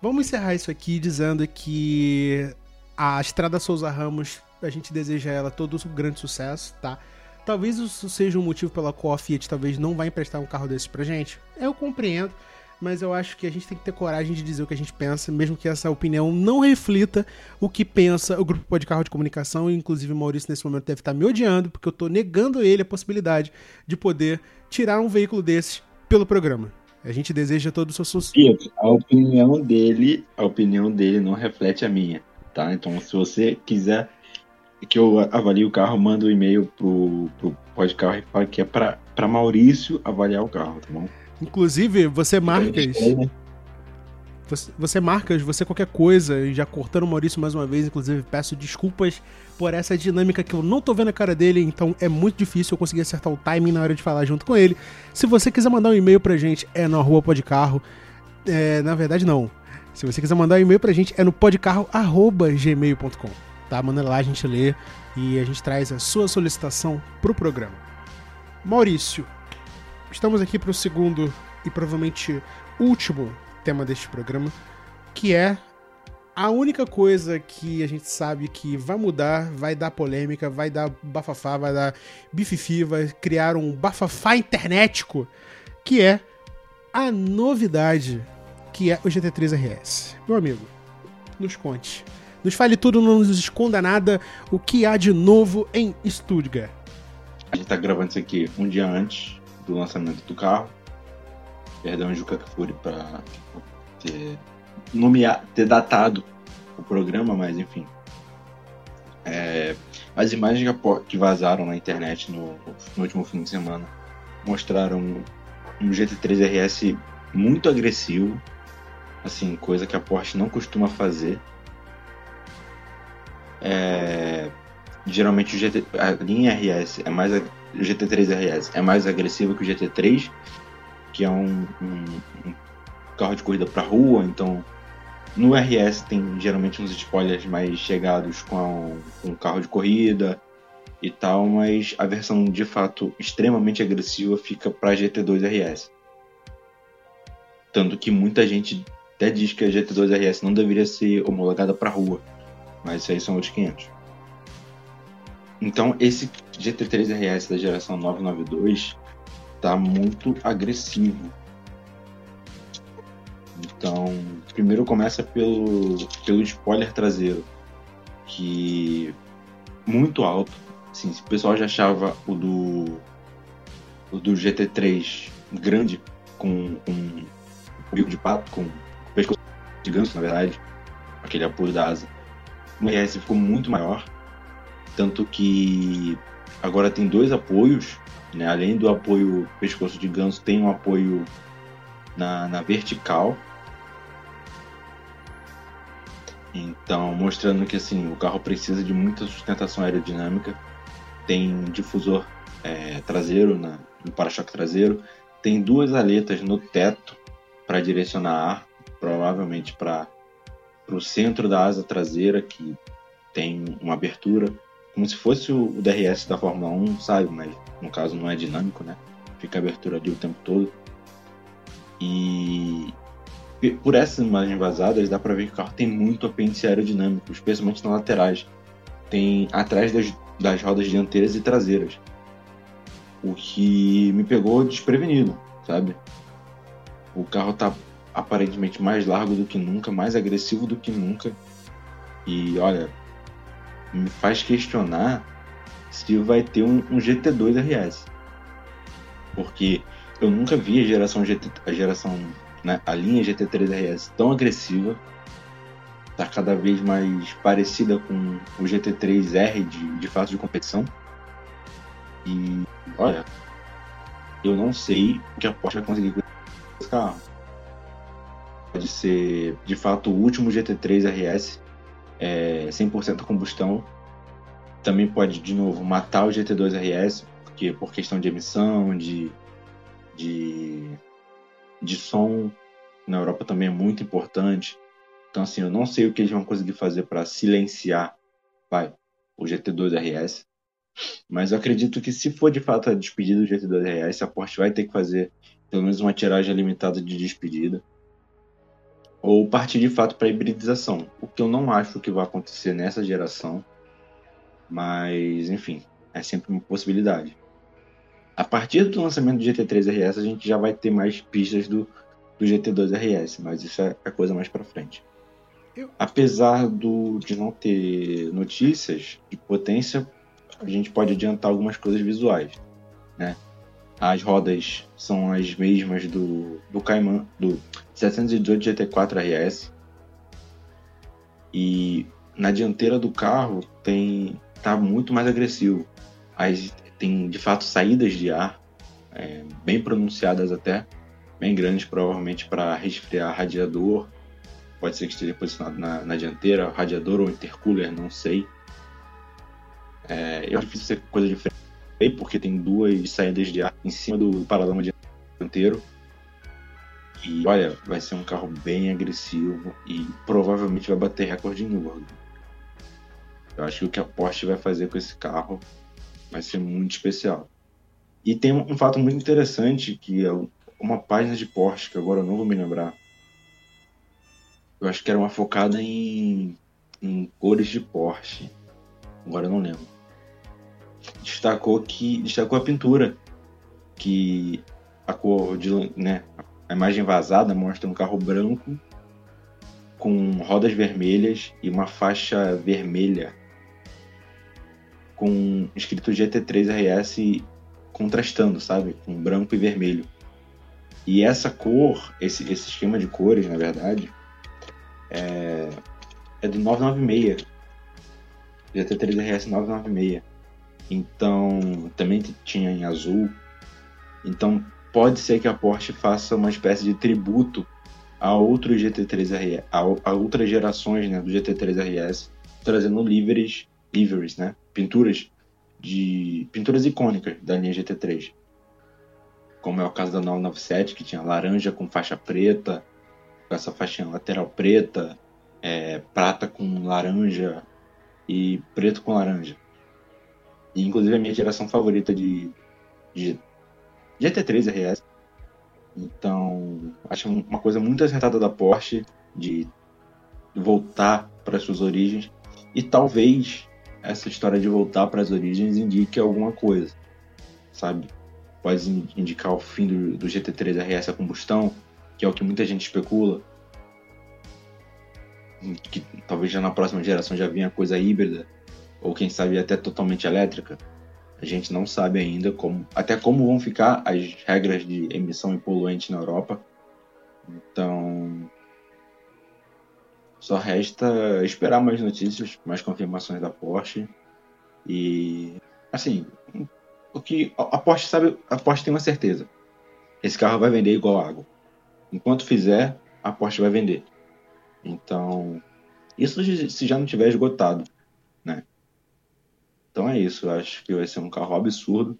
vamos encerrar isso aqui dizendo que a Estrada Souza Ramos, a gente deseja a ela todo um grande sucesso, tá? Talvez isso seja um motivo pela qual a Fiat talvez não vai emprestar um carro desse pra gente. Eu compreendo, mas eu acho que a gente tem que ter coragem de dizer o que a gente pensa, mesmo que essa opinião não reflita o que pensa o grupo de carro de comunicação. Inclusive, o Maurício nesse momento deve estar me odiando, porque eu tô negando ele a possibilidade de poder tirar um veículo desses pelo programa. A gente deseja todo o seu sucesso. A opinião dele, a opinião dele não reflete a minha, tá? Então, se você quiser que eu avalie o carro, manda um e-mail pro, pro Podcarro e fala que é para Maurício avaliar o carro, tá bom? Inclusive, você marcas. Né? Você, você marcas, você qualquer coisa, já cortando o Maurício mais uma vez, inclusive peço desculpas por essa dinâmica que eu não tô vendo a cara dele, então é muito difícil eu conseguir acertar o timing na hora de falar junto com ele. Se você quiser mandar um e-mail pra gente, é no arroba podcarro. É, na verdade, não. Se você quiser mandar um e-mail pra gente, é no podcarro.gmail.com. Tá? Manda lá, a gente lê e a gente traz a sua solicitação pro programa. Maurício, estamos aqui pro segundo e provavelmente último tema deste programa, que é A única coisa que a gente sabe que vai mudar, vai dar polêmica, vai dar bafafá, vai dar bififi, vai criar um bafafá internetico, que é a novidade que é o GT3 RS. Meu amigo, nos conte. Nos fale tudo, não nos esconda nada. O que há de novo em Stuttgart? A gente tá gravando isso aqui um dia antes do lançamento do carro. Perdão, Juca Kafuri, pra ter, nomear, ter datado o programa, mas enfim. É, as imagens que vazaram na internet no, no último fim de semana mostraram um GT3 RS muito agressivo, assim, coisa que a Porsche não costuma fazer. É, geralmente o GT, a linha RS é mais o GT3 RS é mais agressivo que o GT3, que é um, um, um carro de corrida para rua, então no RS tem geralmente uns spoilers mais chegados com, com carro de corrida e tal, mas a versão de fato extremamente agressiva fica para GT2 RS. Tanto que muita gente até diz que a GT2 RS não deveria ser homologada para rua, mas isso aí são outros 500. Então, esse GT3 RS da geração 992 tá muito agressivo. Então, primeiro começa pelo, pelo spoiler traseiro, que muito alto. Assim, o pessoal já achava o do, o do GT3 grande, com, com bico de pato, com pescoço de ganso, na verdade, aquele apoio da asa. O RS ficou muito maior, tanto que agora tem dois apoios, né? além do apoio pescoço de ganso, tem um apoio na, na vertical. Então, mostrando que assim, o carro precisa de muita sustentação aerodinâmica. Tem difusor é, traseiro na, no para-choque traseiro. Tem duas aletas no teto para direcionar ar provavelmente para o centro da asa traseira, que tem uma abertura, como se fosse o, DRS da Fórmula 1, sabe? Mas no caso não é dinâmico, né? Fica abertura ali o tempo todo. E por essas imagens vazadas dá para ver que o carro tem muito apêndice aerodinâmico, especialmente nas laterais. Tem atrás das, das rodas dianteiras e traseiras. O que me pegou desprevenido, sabe? O carro tá aparentemente mais largo do que nunca, mais agressivo do que nunca. E olha, me faz questionar se vai ter um, um GT2 RS. Porque eu nunca vi a geração GT, a geração, né, a linha GT3 RS tão agressiva. Tá cada vez mais parecida com o GT3R de, de fato de competição. E olha, eu não sei o que a Porsche vai conseguir com esse carro pode ser de fato o último GT3 RS é, 100% combustão. Também pode de novo matar o GT2 RS, porque por questão de emissão, de, de, de som, na Europa também é muito importante. Então assim, eu não sei o que eles vão conseguir fazer para silenciar vai, o GT2 RS. Mas eu acredito que se for de fato a despedida do GT2 RS, a Porsche vai ter que fazer pelo menos uma tiragem limitada de despedida ou partir de fato para hibridização, o que eu não acho que vai acontecer nessa geração, mas enfim, é sempre uma possibilidade. A partir do lançamento do GT3 RS, a gente já vai ter mais pistas do, do GT2 RS, mas isso é, é coisa mais para frente. Apesar do, de não ter notícias de potência, a gente pode adiantar algumas coisas visuais, né? As rodas são as mesmas do, do Cayman, do 718 GT4 RS. E na dianteira do carro tem tá muito mais agressivo. As, tem de fato saídas de ar é, bem pronunciadas até, bem grandes provavelmente para resfriar radiador. Pode ser que esteja posicionado na, na dianteira, radiador ou intercooler, não sei. É, eu acho difícil ser coisa diferente porque tem duas saídas de ar em cima do paralama dianteiro. E olha, vai ser um carro bem agressivo e provavelmente vai bater recorde em Nürburgring. Eu acho que o que a Porsche vai fazer com esse carro vai ser muito especial. E tem um fato muito interessante que é uma página de Porsche, que agora eu não vou me lembrar. Eu acho que era uma focada em, em cores de Porsche. Agora eu não lembro. Destacou que destacou a pintura, que a cor de, né, a imagem vazada mostra um carro branco com rodas vermelhas e uma faixa vermelha com escrito GT3 RS contrastando, sabe? Com branco e vermelho. E essa cor, esse, esse esquema de cores, na verdade, é, é do 996. GT3 RS 996. Então, também tinha em azul. Então, pode ser que a Porsche faça uma espécie de tributo a outros GT3 RS, a, a outras gerações né, do GT3 RS, trazendo liveries, liveries, né, pinturas de pinturas icônicas da linha GT3, como é o caso da 997 que tinha laranja com faixa preta, com essa faixinha lateral preta, é, prata com laranja e preto com laranja. E, inclusive a minha geração favorita de, de GT3 RS então, acho uma coisa muito acertada da Porsche de voltar para suas origens. E talvez essa história de voltar para as origens indique alguma coisa, sabe? Pode indicar o fim do, do GT3 RS a combustão, que é o que muita gente especula, que talvez já na próxima geração já venha coisa híbrida, ou quem sabe até totalmente elétrica. A gente não sabe ainda como, até como vão ficar as regras de emissão e poluente na Europa. Então, só resta esperar mais notícias, mais confirmações da Porsche. E assim, o que a Porsche sabe, a Porsche tem uma certeza. Esse carro vai vender igual água. Enquanto fizer, a Porsche vai vender. Então, isso se já não tiver esgotado, né? Então é isso, eu acho que vai ser um carro absurdo.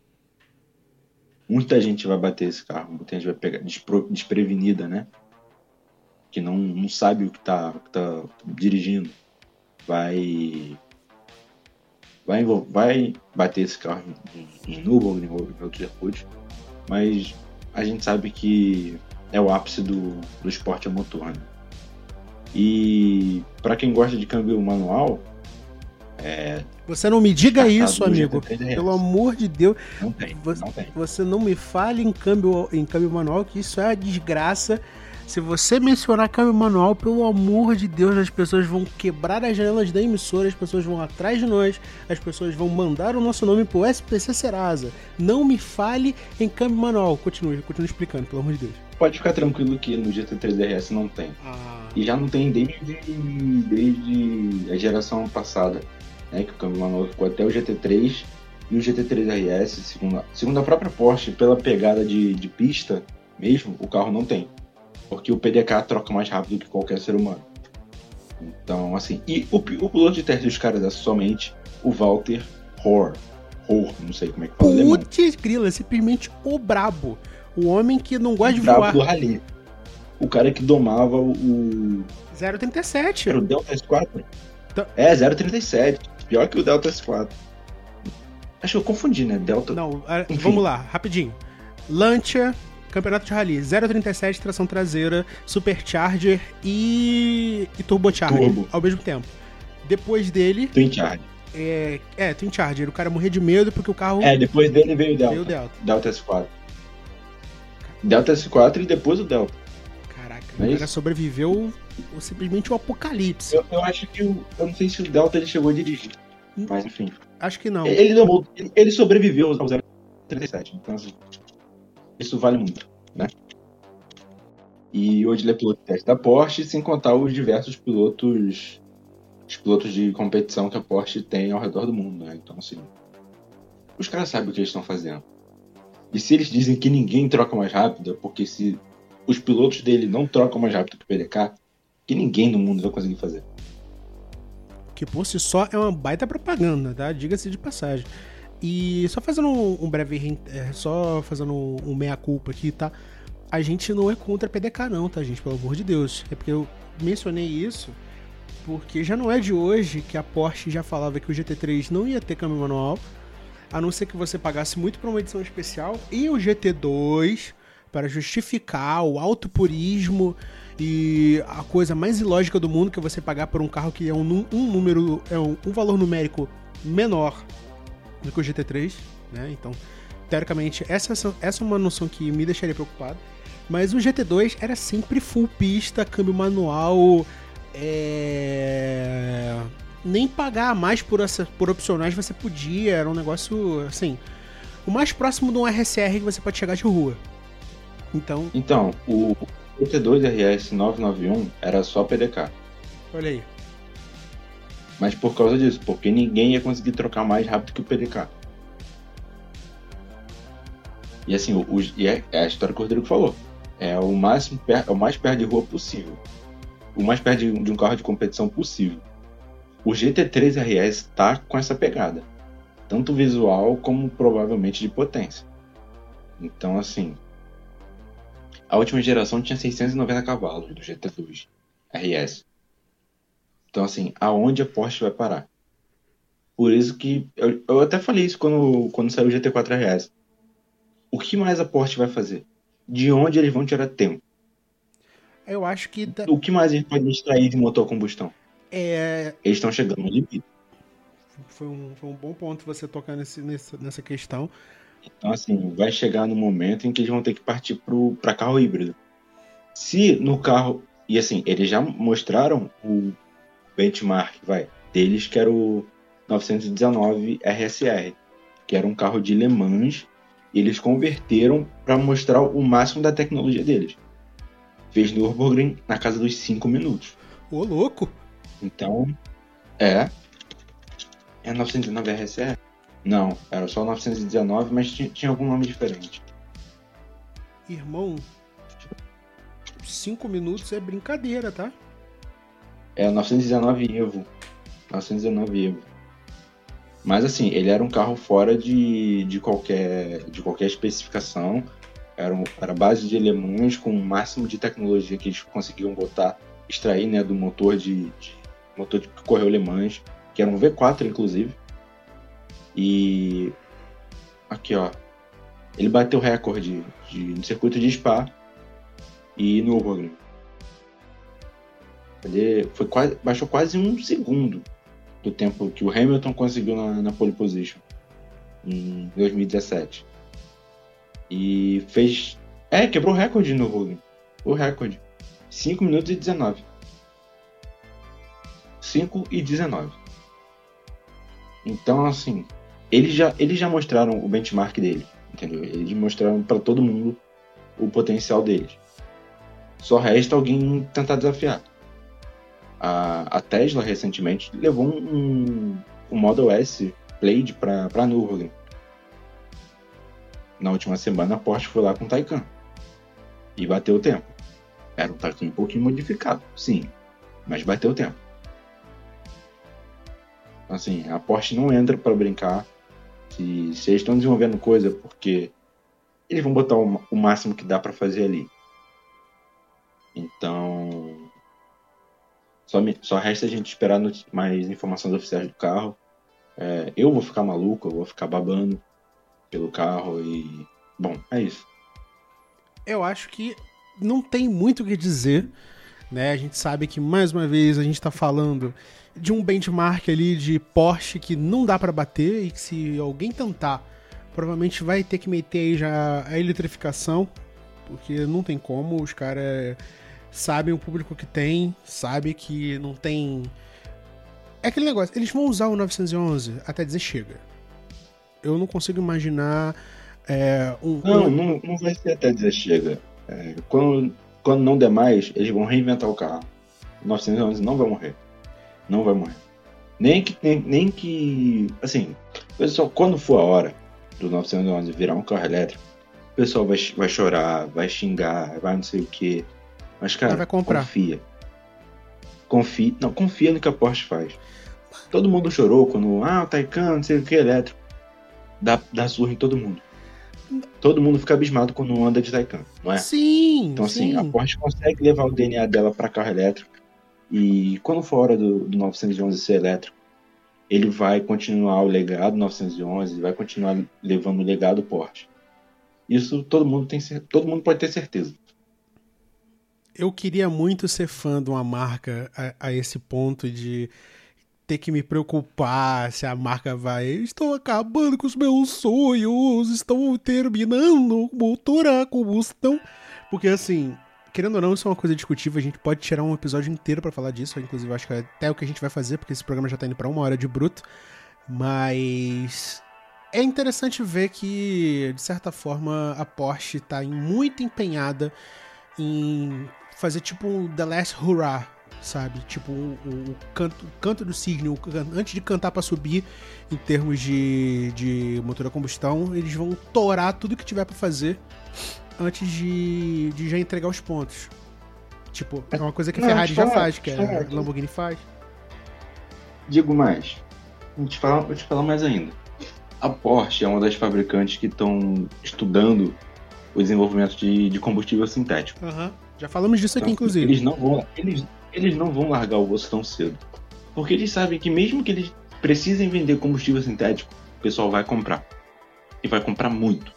Muita gente vai bater esse carro, muita gente vai pegar despro, desprevenida, né? Que não, não sabe o que está que tá dirigindo. Vai vai, vai bater esse carro em, em Nürburgring ou em outros circuitos, mas a gente sabe que é o ápice do, do esporte a motor. Né? E para quem gosta de câmbio manual, é, você não me diga isso, amigo. Pelo amor de Deus. Não tem, você, não tem. Você não me fale em câmbio, em câmbio manual, que isso é uma desgraça. Se você mencionar câmbio manual, pelo amor de Deus, as pessoas vão quebrar as janelas da emissora, as pessoas vão atrás de nós, as pessoas vão mandar o nosso nome pro SPC Serasa. Não me fale em câmbio manual. Continue, continue explicando, pelo amor de Deus. Pode ficar tranquilo que no GT3 RS não tem. Ah. E já não tem desde, desde a geração passada né, que o câmbio manual ficou até o GT3 e o GT3 RS, segundo, segundo a própria Porsche, pela pegada de, de pista mesmo, o carro não tem. Porque o PDK troca mais rápido que qualquer ser humano. Então, assim, e o, o piloto de teste dos caras é somente o Walter Hohr. Hohr, não sei como é que fala. Putz, grila, é simplesmente o brabo. O homem que não gosta de brabo voar. do rally. O cara que domava o. 037. Era o Delta S4? Então... É, 037. Pior que o Delta S4. Acho que eu confundi, né? Delta. Não, Enfim. vamos lá, rapidinho. Lancia, Campeonato de Rally, 037, tração traseira, Supercharger e, e Turbocharger Turbo. ao mesmo tempo. Depois dele. Twin Charger. É, é, Twin Charger. O cara morria de medo porque o carro. É, depois dele veio o Delta. Veio o Delta. Delta S4. Delta S4 e depois o Delta. Caraca, é o cara sobreviveu simplesmente o apocalipse. Eu, eu acho que o, eu não sei se o Delta ele chegou a dirigir. Mas enfim. Acho que não. Ele, ele, ele sobreviveu ao 037. Então, assim, isso vale muito, né? E hoje ele é piloto de teste da Porsche, sem contar os diversos pilotos os pilotos de competição que a Porsche tem ao redor do mundo, né? Então, assim, os caras sabem o que eles estão fazendo. E se eles dizem que ninguém troca mais rápido, é porque se os pilotos dele não trocam mais rápido que o PDK, que ninguém no mundo vai conseguir fazer que por si só é uma baita propaganda, tá? Diga-se de passagem. E só fazendo um, breve. É, só fazendo um, meia-culpa aqui, tá? A gente não é contra PDK, não, tá, gente? Pelo amor de Deus. É porque eu mencionei isso porque já não é de hoje que a Porsche já falava que o GT3 não ia ter câmbio manual, a não ser que você pagasse muito para uma edição especial, e o GT2 para justificar o alto purismo E a coisa mais ilógica do mundo que é você pagar por um carro que é um, um número, é um, um valor numérico menor do que o GT3, né? Então, teoricamente, essa, essa é uma noção que me deixaria preocupado. Mas o GT2 era sempre full pista, câmbio manual, é... nem pagar mais por, essa, por opcionais você podia, era um negócio assim. O mais próximo de um RSR que você pode chegar de rua. Então. Então, o GT2 RS 991 era só PDK. Olha aí. Mas por causa disso, porque ninguém ia conseguir trocar mais rápido que o PDK. E assim, o, e é, é, a história que o Rodrigo falou. É o, máximo, é o mais perto de rua possível. O mais perto de, de um carro de competição possível. O GT3 RS tá com essa pegada. Tanto visual como provavelmente de potência. Então, assim. A última geração tinha 690 cavalos do GT2 RS. Então, assim, aonde a Porsche vai parar? Por isso que. Eu, eu até falei isso quando, quando saiu o GT4 RS. O que mais a Porsche vai fazer? De onde eles vão tirar tempo? Eu acho que. Da... O que mais eles podem extrair de motor a combustão? É... Eles estão chegando no limite. Foi um, foi um bom ponto você tocar nesse, nessa, nessa questão. Então, assim, vai chegar no momento em que eles vão ter que partir para carro híbrido. Se no carro. E assim, eles já mostraram o benchmark, vai, deles, que era o 919 RSR, que era um carro de Le Mans, e eles converteram para mostrar o máximo da tecnologia deles. Fez Nürburgring na casa dos 5 minutos. Ô, louco! Então, é. É 919 RSR? Não, era só 919, mas tinha, algum nome diferente. Irmão, 5 minutos é brincadeira, tá? É 919 Evo. 919 Evo. Mas assim, ele era um carro fora de, de, qualquer, de qualquer especificação. Era, um, era base de alemães com o máximo de tecnologia que eles conseguiam botar, extrair né, do motor de, de motor de que correu alemães, que era um V4 inclusive. E aqui ó, ele bateu recorde de, no circuito de Spa e no Nürburgring. Ele foi quase, baixou quase um segundo do tempo que o Hamilton conseguiu na, na pole position em 2017. E fez. É, quebrou o recorde no Hogan. O recorde. 5 minutos e 19. 5 e 19. Então, assim, eles já, eles já mostraram o benchmark dele, entendeu? Eles mostraram para todo mundo o potencial deles. Só resta alguém tentar desafiar a, a Tesla recentemente levou um, um Model S Plaid para Nürburgring. Na última semana a Porsche foi lá com o Taycan e bateu o tempo. Era um Taycan um pouquinho modificado, sim, mas bateu o tempo. Assim, a Porsche não entra para brincar. Se, se eles estão desenvolvendo coisa porque eles vão botar o, o máximo que dá para fazer ali. Então, só, me, só resta a gente esperar mais informações oficiais do carro. É, eu vou ficar maluco, eu vou ficar babando pelo carro e. Bom, é isso. Eu acho que não tem muito o que dizer. Né? A gente sabe que, mais uma vez, a gente está falando de um benchmark ali de Porsche que não dá para bater e que se alguém tentar, provavelmente vai ter que meter aí já a eletrificação, porque não tem como, os caras sabem o público que tem, sabe que não tem. É aquele negócio, eles vão usar o 911 até dizer chega. Eu não consigo imaginar é, um. Não, não, não vai ser até dizer chega. É, quando, quando não der mais, eles vão reinventar o carro. O 911 não vai morrer. Não vai morrer. Nem que. Nem, nem que. Assim, pessoal, quando for a hora do 911 virar um carro elétrico, o pessoal vai, vai chorar, vai xingar, vai não sei o que mas, cara, vai comprar. confia. Confia. Não, confia no que a Porsche faz. Todo mundo chorou quando. Ah, o Taycan, não sei o que, elétrico. Dá, dá surra em todo mundo. Todo mundo fica abismado quando anda de Taycan, não é? Sim. Então, assim, sim. a Porsche consegue levar o DNA dela para carro elétrico. E quando for hora do, do 911 ser elétrico, ele vai continuar o legado 911, vai continuar levando o legado Porsche. Isso todo mundo tem todo mundo pode ter certeza. eu queria muito ser fã de uma marca a, a, esse ponto de ter que me preocupar se a marca vai. Estou acabando com os meus sonhos, estão terminando motor a combustão. Porque assim, querendo ou não, isso é uma coisa discutível. A gente pode tirar um episódio inteiro para falar disso. Inclusive, acho que é até o que a gente vai fazer, porque esse programa já tá indo pra uma hora de bruto. Mas é interessante ver que, de certa forma, a Porsche tá muito empenhada em fazer tipo um The Last Hurrah, sabe? Tipo o, o, canto, o canto do cisne, o, antes de cantar para subir em termos de, de motor a combustão, eles vão torar tudo que tiver para fazer antes de, de já entregar os pontos. Tipo, é uma coisa que a Ferrari já faz, que a Lamborghini faz. Digo mais. Vou te falar, vou te falar mais ainda. A Porsche é uma das fabricantes que estão estudando o desenvolvimento de, de combustível sintético. Uhum. Já falamos disso aqui, então, inclusive. Eles não, vão, eles, eles não vão largar o osso tão cedo. Porque eles sabem que mesmo que eles precisem vender combustível sintético, o pessoal vai comprar. E vai comprar muito.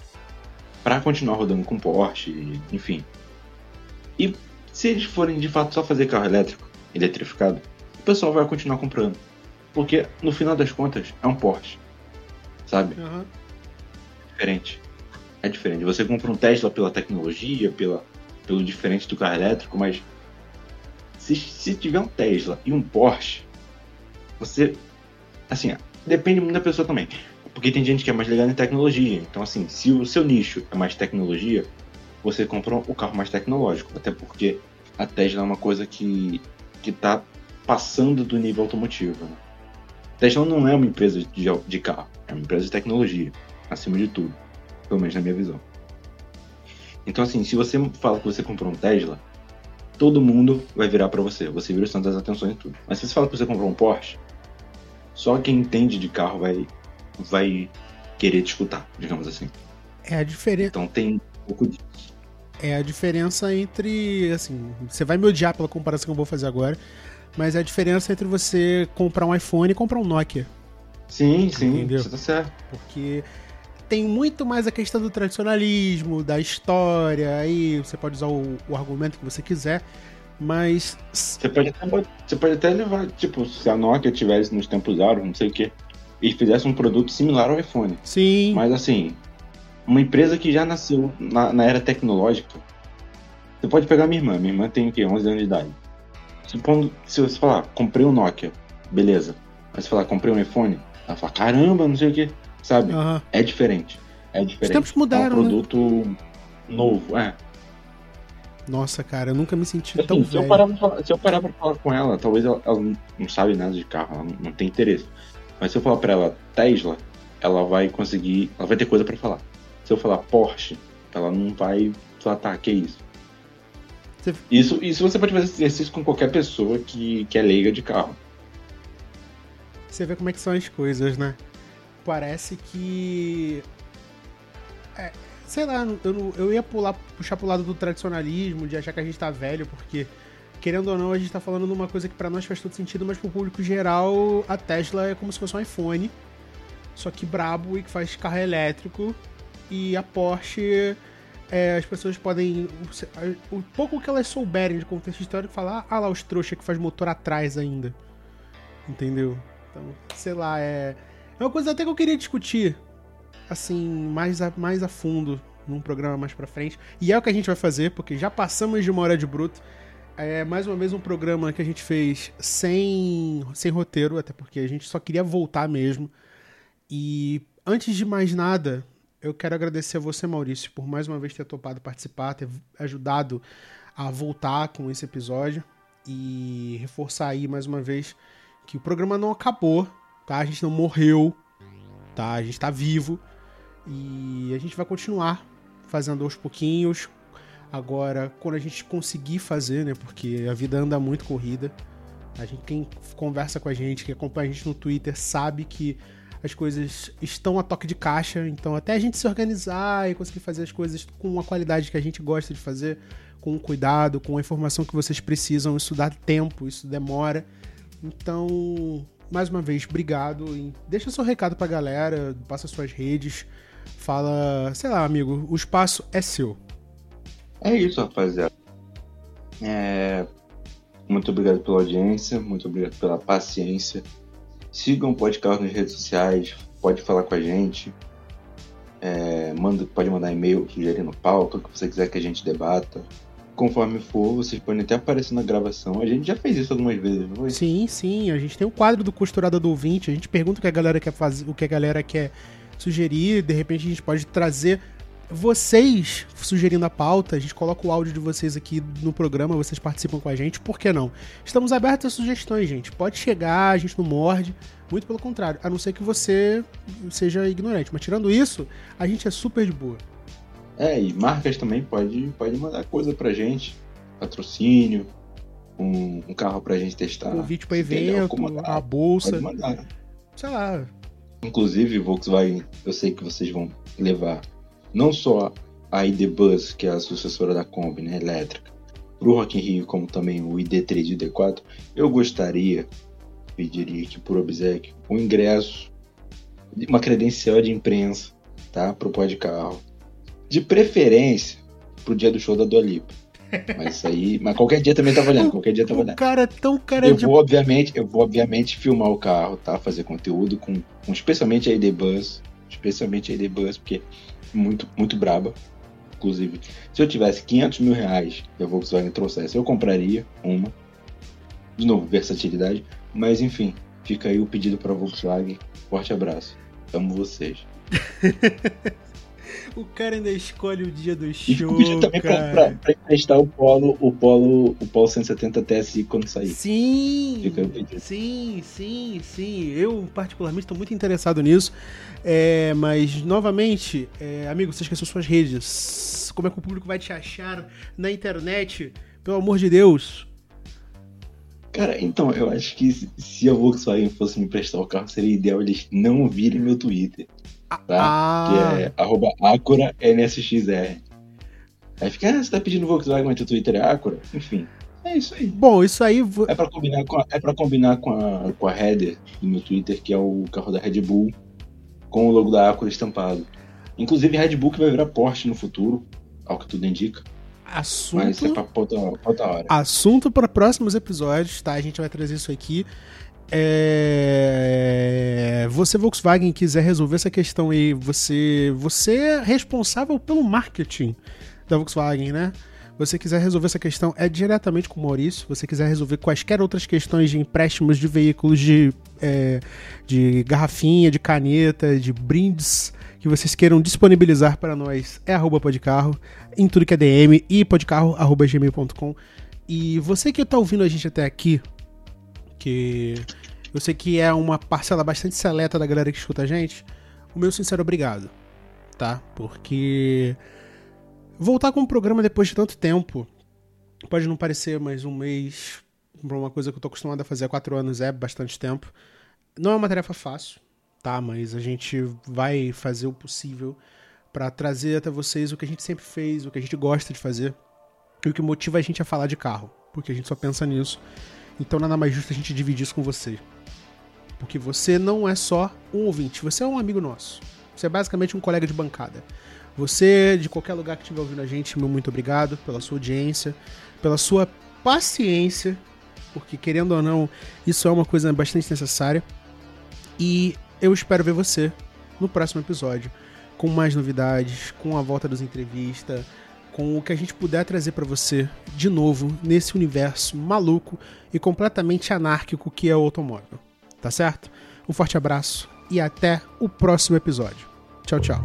Para continuar rodando com Porsche, enfim. E se eles forem de fato só fazer carro elétrico, eletrificado, o pessoal vai continuar comprando. Porque no final das contas é um Porsche sabe? Uhum. Diferente. É diferente. Você compra um Tesla pela tecnologia, pela, pelo diferente do carro elétrico, mas se, se tiver um Tesla e um Porsche, você. Assim, depende muito da pessoa também. Porque tem gente que é mais ligada em tecnologia. Então, assim, se o seu nicho é mais tecnologia, você compra o carro mais tecnológico. Até porque a Tesla é uma coisa que, que tá passando do nível automotivo. Né? Tesla não é uma empresa de, de carro, é uma empresa de tecnologia, acima de tudo, pelo menos na minha visão. Então, assim, se você fala que você comprou um Tesla, todo mundo vai virar para você, você vira o centro das atenções e tudo. Mas se você fala que você comprou um Porsche, só quem entende de carro vai, vai querer te escutar, digamos assim. É a diferença. Então tem um pouco disso. É a diferença entre, assim, você vai me odiar pela comparação que eu vou fazer agora, mas é a diferença entre você comprar um iPhone e comprar um Nokia. Sim, sim, entendeu? você tá certo. Porque tem muito mais a questão do tradicionalismo, da história, aí você pode usar o, o argumento que você quiser, mas. Você pode, até, você pode até levar, tipo, se a Nokia tivesse nos tempos áureos, não sei o quê, e fizesse um produto similar ao iPhone. Sim. Mas assim, uma empresa que já nasceu na, na era tecnológica. Você pode pegar minha irmã, minha irmã tem o quê? 11 anos de idade. Supondo, se você falar, comprei um Nokia, beleza. Mas se falar, comprei um iPhone, ela fala, caramba, não sei o que, sabe? Uhum. É diferente. É diferente. Os tempos mudaram, É um né? produto né? novo, é. Nossa, cara, eu nunca me senti assim, tão se velho. Eu parar pra, se eu parar pra falar com ela, talvez ela, ela não sabe nada de carro, ela não, não, tem interesse. Mas se eu falar pra ela Tesla, ela vai conseguir, ela vai ter coisa pra falar. Se eu falar Porsche, ela não vai falar, tá, que isso? Você... Isso, isso você pode fazer exercício com qualquer pessoa que, que é leiga de carro. Você vê como é que são as coisas, né? Parece que. É, sei lá, eu, eu ia pular, puxar pro lado do tradicionalismo, de achar que a gente tá velho, porque, querendo ou não, a gente tá falando de uma coisa que para nós faz todo sentido, mas pro público geral, a Tesla é como se fosse um iPhone, só que brabo e que faz carro elétrico, e a Porsche é, as pessoas podem. O pouco que elas souberem de contexto histórico, falar, ah lá, os trouxa que faz motor atrás ainda. Entendeu? Então, sei lá, é. É uma coisa até que eu queria discutir, assim, mais a, mais a fundo, num programa mais pra frente. E é o que a gente vai fazer, porque já passamos de uma hora de bruto. É mais uma vez um programa que a gente fez sem, sem roteiro, até porque a gente só queria voltar mesmo. E antes de mais nada, eu quero agradecer a você, Maurício, por mais uma vez ter topado participar, ter ajudado a voltar com esse episódio e reforçar aí mais uma vez que o programa não acabou, tá? A gente não morreu, tá? A gente tá vivo e a gente vai continuar fazendo aos pouquinhos. Agora, quando a gente conseguir fazer, né? Porque a vida anda muito corrida. A gente, quem conversa com a gente, que acompanha a gente no Twitter, sabe que as coisas estão a toque de caixa, então até a gente se organizar e conseguir fazer as coisas com a qualidade que a gente gosta de fazer, com cuidado, com a informação que vocês precisam, isso dá tempo, isso demora. Então, mais uma vez, obrigado. E deixa seu recado pra galera, passa suas redes, fala, sei lá, amigo, o espaço é seu. É isso, rapaziada. É, muito obrigado pela audiência, muito obrigado pela paciência. Sigam o podcast nas redes sociais, pode falar com a gente. É, manda, pode mandar e-mail sugerindo pauta, o que você quiser que a gente debata. Conforme for, vocês podem até aparecer na gravação. A gente já fez isso algumas vezes, não foi? Sim, sim. A gente tem um quadro do costurada do ouvinte. A gente pergunta o que a galera quer fazer, o que a galera quer sugerir. De repente a gente pode trazer vocês sugerindo a pauta, a gente coloca o áudio de vocês aqui no programa, vocês participam com a gente, por que não? Estamos abertos a sugestões, gente. Pode chegar, a gente não morde, muito pelo contrário, a não ser que você seja ignorante. Mas tirando isso, a gente é super de boa. É, e marcas também pode, pode mandar coisa pra gente. Patrocínio, um, um carro pra gente testar. Convite pra evento, a bolsa. Pode mandar. Sei lá. Inclusive, Volkswagen, eu sei que vocês vão levar não só a ID Bus, que é a sucessora da Kombi, né, elétrica, para o Rock in Rio, como também o ID3 e o ID4, eu gostaria, pediria que por obsequio, um ingresso, uma credencial de imprensa, tá, para o pó de carro. De preferência, pro dia do show da Dua Lipa. Mas isso aí. Mas qualquer dia também tá valendo. Qualquer dia tá valendo. O cara é tão cara eu de. Vou, obviamente, eu vou, obviamente, filmar o carro, tá? Fazer conteúdo com, com especialmente a ID Bus. Especialmente a ID Bus, porque muito, muito braba. Inclusive, se eu tivesse 500 mil reais que a Volkswagen trouxesse, eu compraria uma. De novo, versatilidade. Mas enfim, fica aí o pedido para a Volkswagen. Forte abraço. Amo vocês. o cara ainda escolhe o dia do show. E também cara. Pra, pra, pra, emprestar o Polo, o Polo, o Polo 170 TSI quando sair. Sim! Sim, sim, sim. Eu, particularmente, estou muito interessado nisso. É, mas, novamente, é, amigo, você esqueceu suas redes. Como é que o público vai te achar na internet? Pelo amor de Deus. Cara, então, eu acho que se a Volkswagen fosse me emprestar o carro, seria ideal eles não virem meu Twitter. Tá? Ah. Que é arroba Acura NSXR. Aí fica, ah, você tá pedindo Volkswagen, mas teu Twitter é Acura? Enfim. É isso aí. Bom, isso aí. É pra combinar com a, é pra combinar com a, com a header do meu Twitter, que é o carro da Red Bull com o logo da Acura estampado. Inclusive Red Bull que vai virar Porsche no futuro, ao que tudo indica. Assunto. Mas é pra outra hora. Assunto para próximos episódios, tá? A gente vai trazer isso aqui. É... Você, Volkswagen, quiser resolver essa questão aí, você, você é responsável pelo marketing da Volkswagen, né? você quiser resolver essa questão, é diretamente com o Maurício. Você quiser resolver quaisquer outras questões de empréstimos de veículos, de, é, de garrafinha, de caneta, de brindes que vocês queiram disponibilizar para nós, é arroba podcarro, em tudo que é DM e podcarro, arroba gmail.com. E você que está ouvindo a gente até aqui, que eu sei que é uma parcela bastante seleta da galera que escuta a gente, o meu sincero obrigado, tá? Porque Voltar com o programa depois de tanto tempo pode não parecer mais um mês para uma coisa que eu tô acostumado a fazer há quatro anos, é bastante tempo. Não é uma tarefa fácil, tá? Mas a gente vai fazer o possível para trazer até vocês o que a gente sempre fez, o que a gente gosta de fazer e o que motiva a gente a falar de carro, porque a gente só pensa nisso. Então nada mais justo a gente dividir isso com você. Porque você não é só um ouvinte, você é um amigo nosso. Você é basicamente um colega de bancada. Você, de qualquer lugar que estiver ouvindo a gente, meu muito obrigado pela sua audiência, pela sua paciência, porque querendo ou não, isso é uma coisa bastante necessária. E eu espero ver você no próximo episódio com mais novidades, com a volta das entrevistas, com o que a gente puder trazer para você de novo nesse universo maluco e completamente anárquico que é o automóvel. Tá certo? Um forte abraço e até o próximo episódio. Tchau, tchau.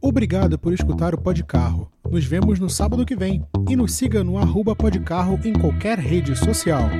Obrigado por escutar o Podcarro. Nos vemos no sábado que vem e nos siga no arroba Podcarro em qualquer rede social.